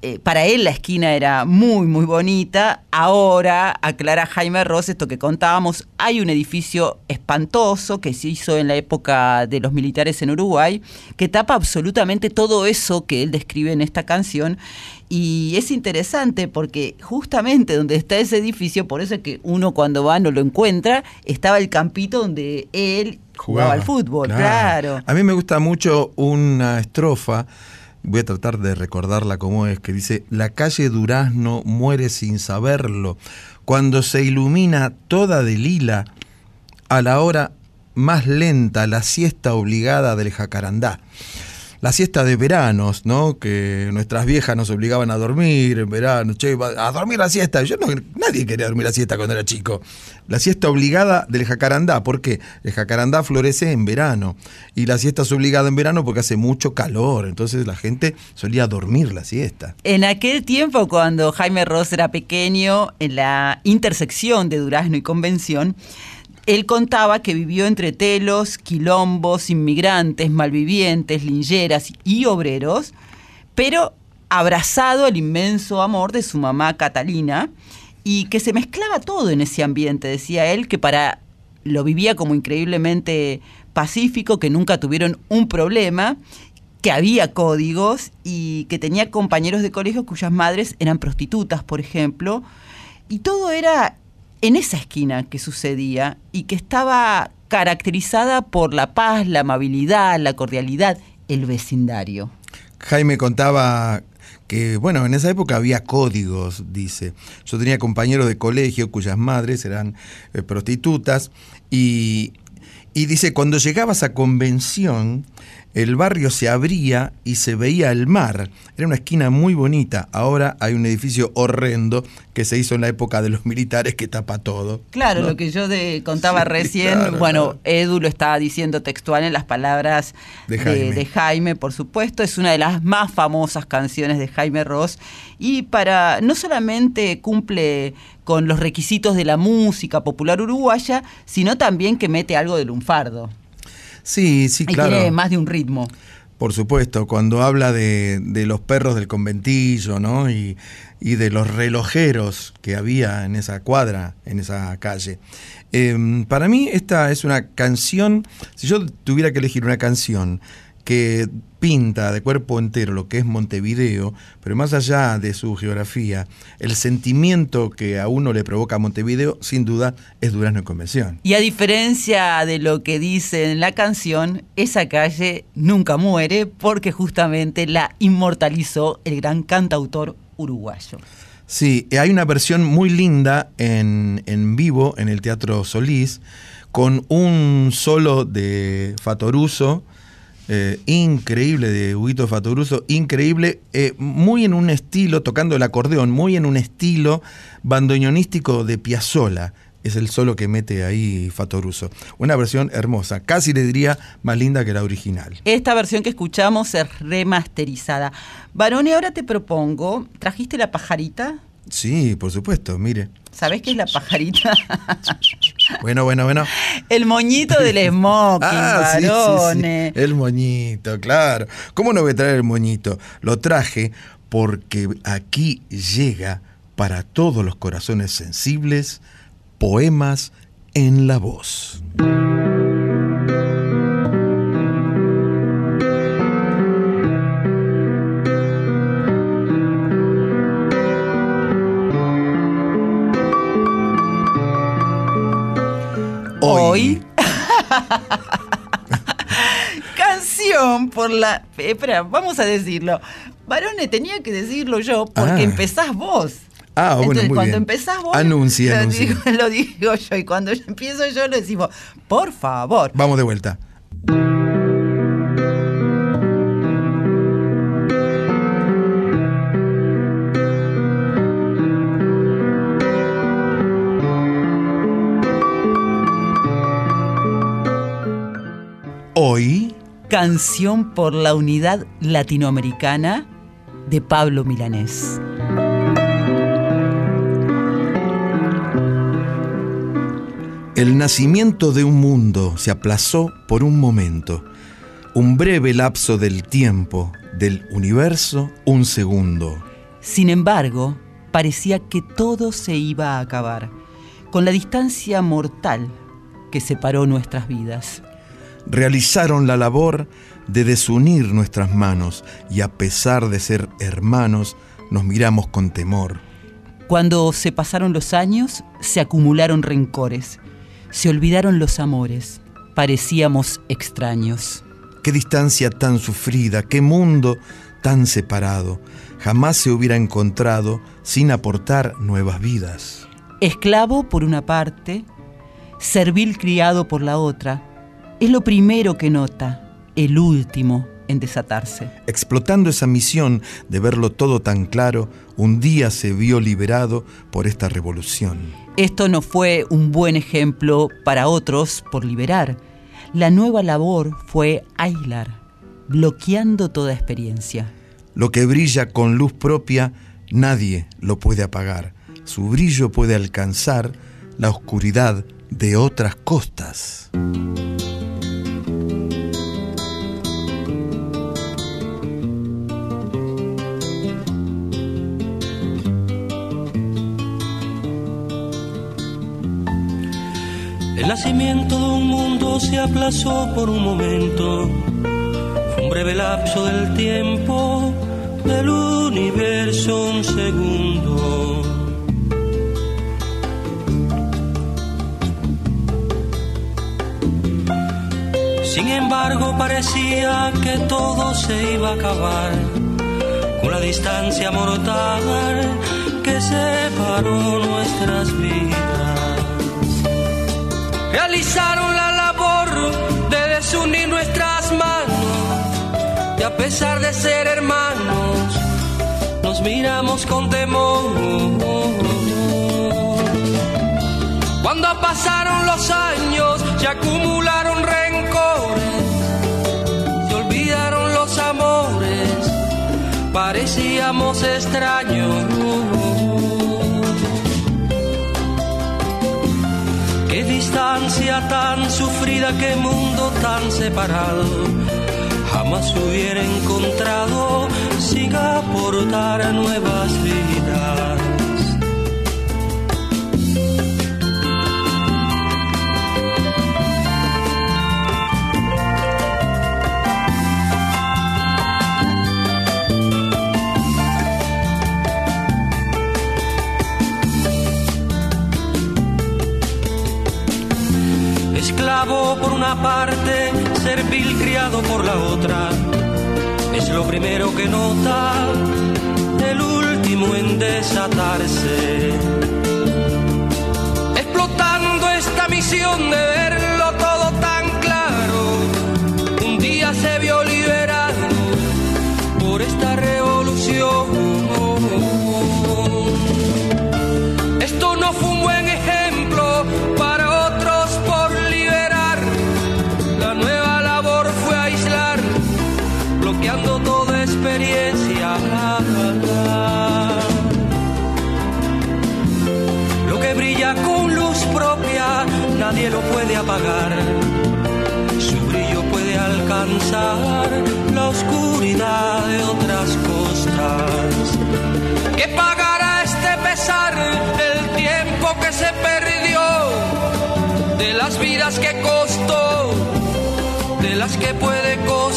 Eh, para él la esquina era muy, muy bonita. Ahora, aclara Jaime Ross, esto que contábamos, hay un edificio espantoso que se hizo en la época de los militares en Uruguay, que tapa absolutamente todo eso que él describe en esta canción. Y es interesante porque justamente donde está ese edificio, por eso es que uno cuando va no lo encuentra, estaba el campito donde él jugaba, al fútbol, claro. A mí me gusta mucho una estrofa, voy a tratar de recordarla como es, que dice, la calle Durazno muere sin saberlo, cuando se ilumina toda de lila, a la hora más lenta, la siesta obligada del jacarandá. La siesta de veranos, ¿no? Que nuestras viejas nos obligaban a dormir en verano, che, a dormir la siesta. Yo no, nadie quería dormir la siesta cuando era chico. La siesta obligada del jacarandá, ¿por qué? El jacarandá florece en verano y la siesta es obligada en verano porque hace mucho calor, entonces la gente solía dormir la siesta. En aquel tiempo, cuando Jaime Ross era pequeño, en la intersección de Durazno y Convención, él contaba que vivió entre telos, quilombos, inmigrantes, malvivientes, lingeras y obreros, pero abrazado al inmenso amor de su mamá Catalina, y que se mezclaba todo en ese ambiente, decía él, que para lo vivía como increíblemente pacífico, que nunca tuvieron un problema, que había códigos y que tenía compañeros de colegio cuyas madres eran prostitutas, por ejemplo, y todo era en esa esquina que sucedía y que estaba caracterizada por la paz, la amabilidad, la cordialidad, el vecindario. Jaime contaba que, bueno, en esa época había códigos, dice. Yo tenía compañeros de colegio cuyas madres eran eh, prostitutas y, y dice, cuando llegabas a convención, el barrio se abría y se veía el mar. Era una esquina muy bonita. Ahora hay un edificio horrendo que se hizo en la época de los militares que tapa todo. Claro, ¿no? lo que yo de- contaba recién, claro, bueno, Edu lo estaba diciendo textual en las palabras De de, Jaime. de Jaime, por supuesto, es una de las más famosas canciones de Jaime Ross y para no solamente cumple con los requisitos de la música popular uruguaya, sino también que mete algo de lunfardo. Sí, sí, y claro. tiene más de un ritmo. Por supuesto, cuando habla de, de los perros del conventillo, ¿no? Y, y de los relojeros que había en esa cuadra, en esa calle. Eh, para mí esta es una canción, si yo tuviera que elegir una canción que pinta de cuerpo entero lo que es Montevideo, pero más allá de su geografía, el sentimiento que a uno le provoca Montevideo, sin duda, es Durazno en Convención. Y a diferencia de lo que dice en la canción, esa calle nunca muere porque justamente la inmortalizó el gran cantautor uruguayo. Sí, hay una versión muy linda en, en vivo en el Teatro Solís, con un solo de Fatoruso, eh, increíble, de Huguito Fatoruso, increíble, eh, muy en un estilo, tocando el acordeón, muy en un estilo bandoneonístico de Piazzolla. Es el solo que mete ahí Fatoruso. Una versión hermosa, casi le diría más linda que la original. Esta versión que escuchamos es remasterizada. Barone, ahora te propongo, ¿trajiste la pajarita? Sí, por supuesto, mire. ¿Sabés qué es la pajarita? Bueno, bueno, bueno. El moñito del smoking, Ah, sí, sí, sí. El moñito, claro. ¿Cómo no voy a traer el moñito? Lo traje porque aquí llega para todos los corazones sensibles poemas en la voz. Hoy. Canción por la. eh, Espera, vamos a decirlo. Varone, tenía que decirlo yo porque Ah. empezás vos. Ah, bueno, Entonces, muy cuando bien. empezás vos. Anuncie, lo. Digo, lo digo yo. Y cuando yo empiezo yo, lo decimos, por favor. Vamos de vuelta. Canción por la unidad latinoamericana de Pablo Milanés. El nacimiento de un mundo se aplazó por un momento, un breve lapso del tiempo, del universo, un segundo. Sin embargo, parecía que todo se iba a acabar, con la distancia mortal que separó nuestras vidas. Realizaron la labor de desunir nuestras manos y a pesar de ser hermanos, nos miramos con temor. Cuando se pasaron los años, se acumularon rencores, se olvidaron los amores, parecíamos extraños. Qué distancia tan sufrida, qué mundo tan separado. Jamás se hubiera encontrado sin aportar nuevas vidas. Esclavo por una parte, servil criado por la otra, es lo primero que nota, el último en desatarse. Explotando esa misión de verlo todo tan claro, un día se vio liberado por esta revolución. Esto no fue un buen ejemplo para otros por liberar. La nueva labor fue aislar, bloqueando toda experiencia. Lo que brilla con luz propia, nadie lo puede apagar. Su brillo puede alcanzar la oscuridad de otras costas. El nacimiento de un mundo se aplazó por un momento, fue un breve lapso del tiempo, del universo un segundo. Sin embargo parecía que todo se iba a acabar, con la distancia mortal que separó nuestras vidas. Realizaron la labor de desunir nuestras manos y a pesar de ser hermanos, nos miramos con temor. Cuando pasaron los años, se acumularon rencores, se olvidaron los amores, parecíamos extraños. Tan sufrida, qué mundo tan separado. Jamás hubiera encontrado sin aportar nuevas vidas. Parte, servil criado por la otra. Es lo primero que nota, el último en desatarse. Explotando esta misión de apagar. Su brillo puede alcanzar la oscuridad de otras costas. ¿Qué pagará este pesar del tiempo que se perdió? De las vidas que costó, de las que puede costar.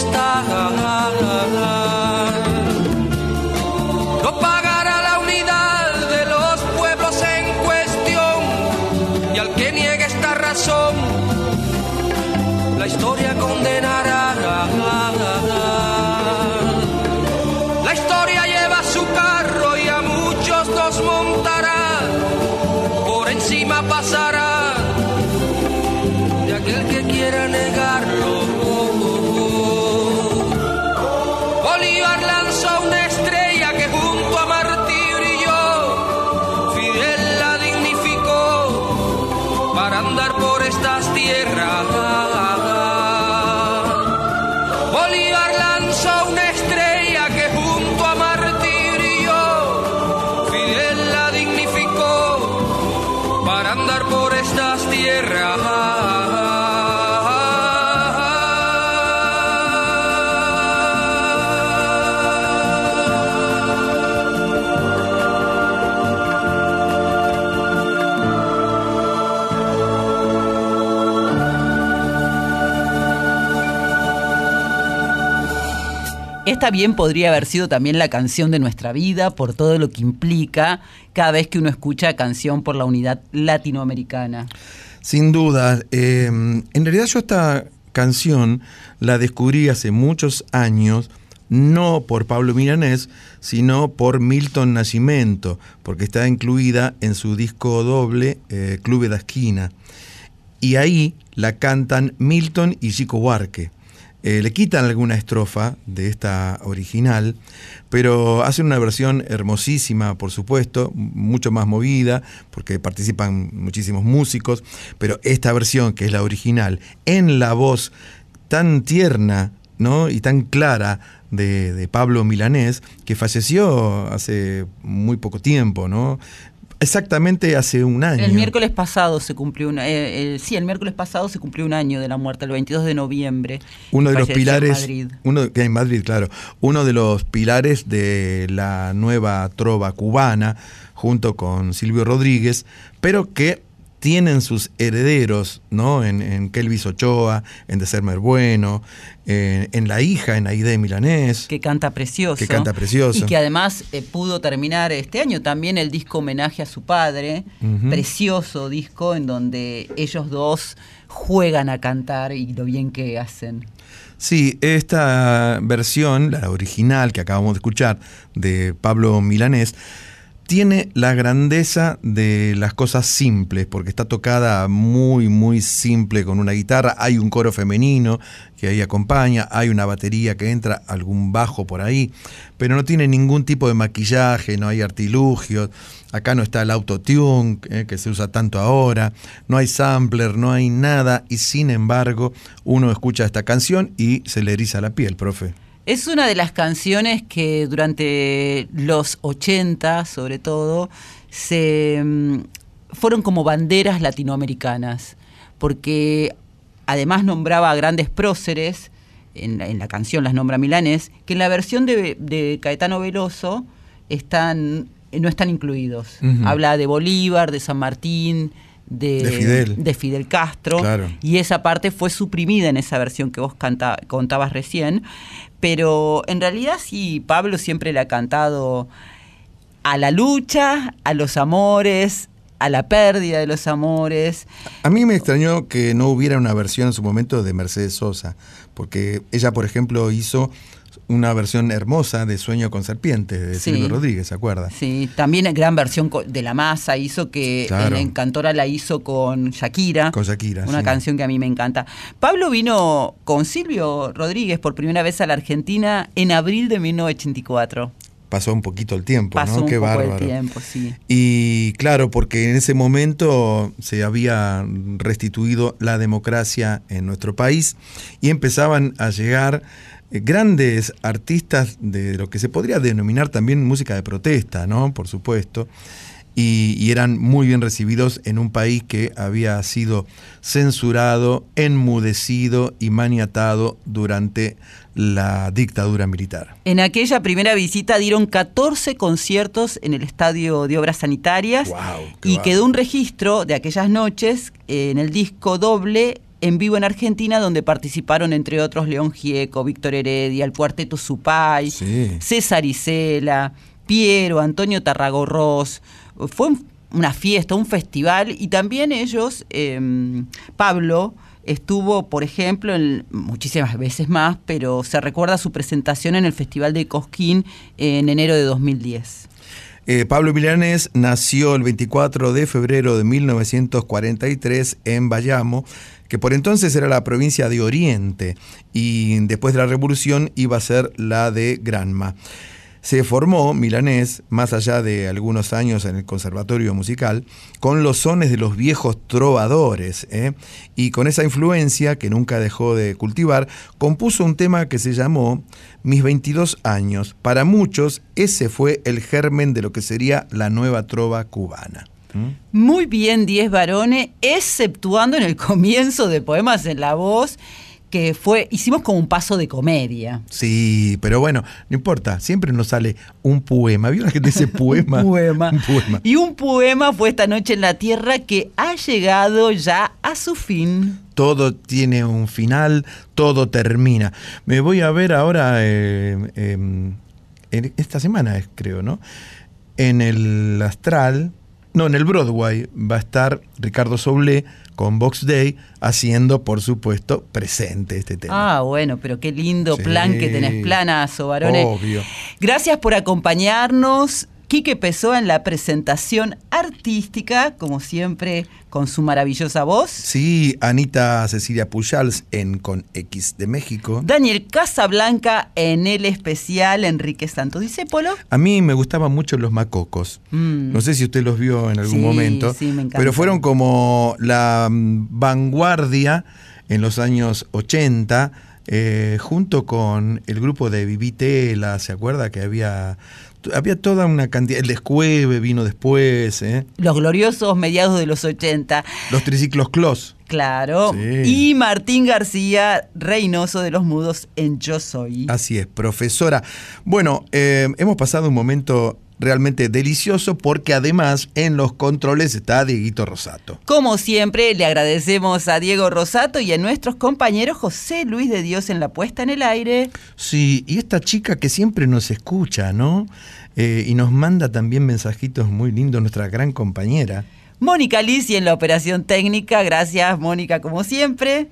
Bien podría haber sido también la canción de nuestra vida por todo lo que implica cada vez que uno escucha canción por la unidad latinoamericana. Sin duda. eh, en realidad yo esta canción la descubrí hace muchos años, no por Pablo Milanés, sino por Milton Nascimento, porque está incluida en su disco doble eh, Clube da Esquina. Y ahí la cantan Milton y Chico Huarque. Eh, le quitan alguna estrofa de esta original, pero hacen una versión hermosísima, por supuesto, mucho más movida, porque participan muchísimos músicos, pero esta versión, que es la original, en la voz tan tierna ¿no? y tan clara de, de Pablo Milanés, que falleció hace muy poco tiempo, ¿no? Exactamente hace un año. El miércoles pasado se cumplió una, eh, eh, sí, el miércoles pasado se cumplió un año de la muerte, el 22 de noviembre. uno de los en pilares, Madrid. uno que en Madrid, claro, uno de los pilares de la nueva trova cubana, junto con Silvio Rodríguez, pero que tienen sus herederos, ¿no? En, en Kelvis Ochoa, en De Sermer Bueno, en, en La hija, en Aide Milanés. que canta precioso. Que canta precioso. Y que además eh, pudo terminar este año también el disco homenaje a su padre. Precioso disco en donde ellos dos juegan a cantar y lo bien que hacen. Sí, esta versión, la original que acabamos de escuchar de Pablo Milanés, tiene la grandeza de las cosas simples, porque está tocada muy, muy simple con una guitarra, hay un coro femenino que ahí acompaña, hay una batería que entra, algún bajo por ahí, pero no tiene ningún tipo de maquillaje, no hay artilugios, acá no está el autotune eh, que se usa tanto ahora, no hay sampler, no hay nada, y sin embargo uno escucha esta canción y se le eriza la piel, profe. Es una de las canciones que durante los 80, sobre todo, se mm, fueron como banderas latinoamericanas, porque además nombraba a grandes próceres, en, la- en la canción las nombra Milanés, que en la versión de, de Caetano Veloso están, no están incluidos. Habla de Bolívar, de San Martín, de, De Fidel. de Fidel Castro, Claro. y esa parte fue suprimida en esa versión que vos canta- contabas recién. Pero en realidad sí, Pablo siempre le ha cantado a la lucha, a los amores, a la pérdida de los amores. A mí me extrañó que no hubiera una versión en su momento de Mercedes Sosa, porque ella, por ejemplo, hizo una versión hermosa de Sueño con Serpientes, de Sí. Silvio Rodríguez, ¿se acuerda? Sí, también gran versión de La Masa hizo que Claro. en Encantora la hizo con Shakira. Con Shakira, Una sí. canción que a mí me encanta. Pablo vino con Silvio Rodríguez por primera vez a la Argentina en abril de 1984. Pasó un poquito el tiempo, Pasó ¿no? un Qué poco bárbaro. el tiempo, sí. Y claro, porque en ese momento se había restituido la democracia en nuestro país y empezaban a llegar eh, grandes artistas de lo que se podría denominar también música de protesta, ¿no? Por supuesto. Y, y eran muy bien recibidos en un país que había sido censurado, enmudecido y maniatado durante la dictadura militar. En aquella primera visita dieron 14 conciertos en el Estadio de Obras Sanitarias y quedó un registro de aquellas noches eh, en el disco doble en vivo en Argentina donde participaron entre otros León Gieco, Víctor Heredia, el Cuarteto Supay, César Isela, Piero, Antonio Tarragorros. Fue un- una fiesta, un festival y también ellos, eh, Pablo, estuvo, por ejemplo, en- muchísimas veces más, pero se recuerda su presentación en el Festival de Cosquín en enero de 2010. Eh, Pablo Milanés nació el 24 de febrero de 1943 en Bayamo, que por entonces era la provincia de Oriente y después de la revolución iba a ser la de Granma. Se formó Milanés, más allá de algunos años en el Conservatorio Musical, con los sones de los viejos trovadores, ¿eh? y con esa influencia que nunca dejó de cultivar, compuso un tema que se llamó Mis 22 años. Para muchos, ese fue el germen de lo que sería la nueva trova cubana. Muy bien, 10 varones, exceptuando en el comienzo de Poemas en la Voz, que fue, hicimos como un paso de comedia. Sí, pero bueno, no importa, siempre nos sale un poema. ¿Vio la gente dice poema? Un poema. Un poema. Y un poema fue esta noche en la Tierra que ha llegado ya a su fin. Todo tiene un final, todo termina. Me voy a ver ahora, eh, eh, en esta semana creo, ¿no? En el Astral, no, en el Broadway va a estar Ricardo Soule con Box Day haciendo, por supuesto, presente este tema. Ah, bueno, pero qué lindo Sí. plan que tenés, planazo, varones. Obvio. Gracias por acompañarnos. Quique Pessoa en la presentación artística, como siempre, con su maravillosa voz. Sí, Anita Cecilia Pujals en Con X de México. Daniel Casablanca en el especial Enrique Santos Discépolo. A mí me gustaban mucho los macocos. Mm. No sé si usted los vio en algún Sí, momento, sí, me encanta. pero fueron como la mm, vanguardia en los años 80, eh, junto con el grupo de Vivitela, ¿se acuerda que había había toda una cantidad, el Descueve vino después, ¿eh? Los gloriosos mediados de los 80. los triciclos Clos. Claro. Sí. Y Martín García, Reynoso de los Mudos en Yo Soy. Así es, profesora. Bueno, eh, hemos pasado un momento realmente delicioso porque además en los controles está Dieguito Rosato. Como siempre, le agradecemos a Diego Rosato y a nuestros compañeros José Luis de Dios en la puesta en el aire. Sí, y esta chica que siempre nos escucha, ¿no? Eh, y nos manda también mensajitos muy lindos, nuestra gran compañera. Mónica Lisi en la operación técnica. Gracias, Mónica, como siempre.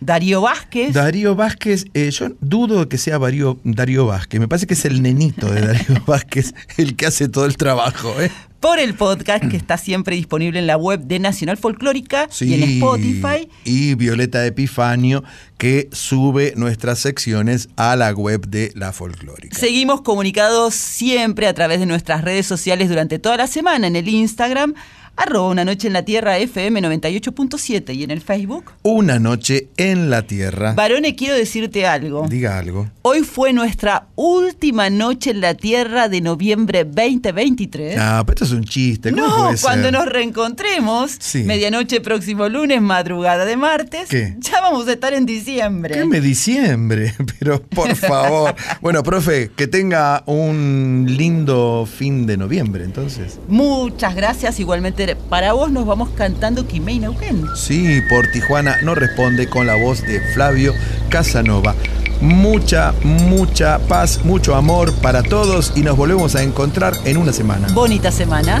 Darío Vázquez. Darío Vázquez, eh, yo dudo que sea Darío, Darío Vázquez, me parece que es el nenito de Darío Vázquez el que hace todo el trabajo. ¿eh? por el podcast que está siempre disponible en la web de Nacional Folclórica y en Spotify. Y Violeta Epifanio, que sube nuestras secciones a la web de La Folclórica. Seguimos comunicados siempre a través de nuestras redes sociales durante toda la semana en el Instagram, arroba una noche en la tierra FM 98.7 y en el Facebook. Una noche en la tierra. Varone, quiero decirte algo. Diga algo. Hoy fue nuestra última noche en la tierra de noviembre 2023. Ah, pero esto es un chiste. ¿Cómo No, puede cuando ser? nos reencontremos, Sí. medianoche próximo lunes, madrugada de martes, ¿Qué? ya vamos a estar en diciembre. ¿Qué me diciembre? Pero por favor. bueno, profe, que tenga un lindo fin de noviembre, entonces. Muchas gracias. Igualmente para vos nos vamos cantando Quimei Neuquén. Sí, por Tijuana no responde con la voz de Flavio Casanova. Mucha, mucha paz, mucho amor para todos y nos volvemos a encontrar en una semana. Bonita semana.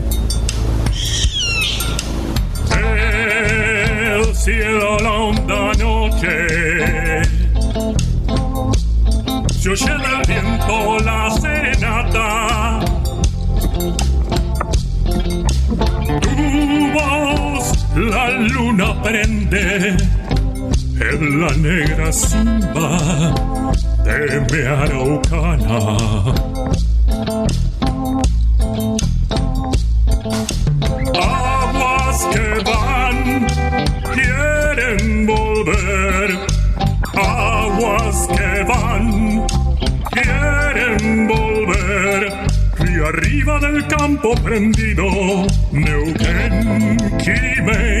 Cielo la honda noche. Se oye del viento la serenata. Tu voz la luna prende en la negra simba de mi araucana arriba del campo prendido Neuquén Quimei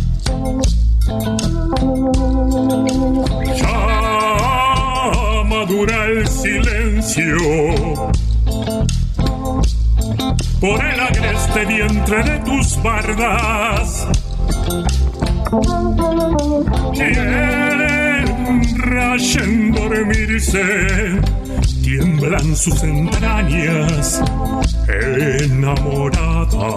De tus bardas. Quieren rayen dormirse, tiemblan sus entrañas enamorada.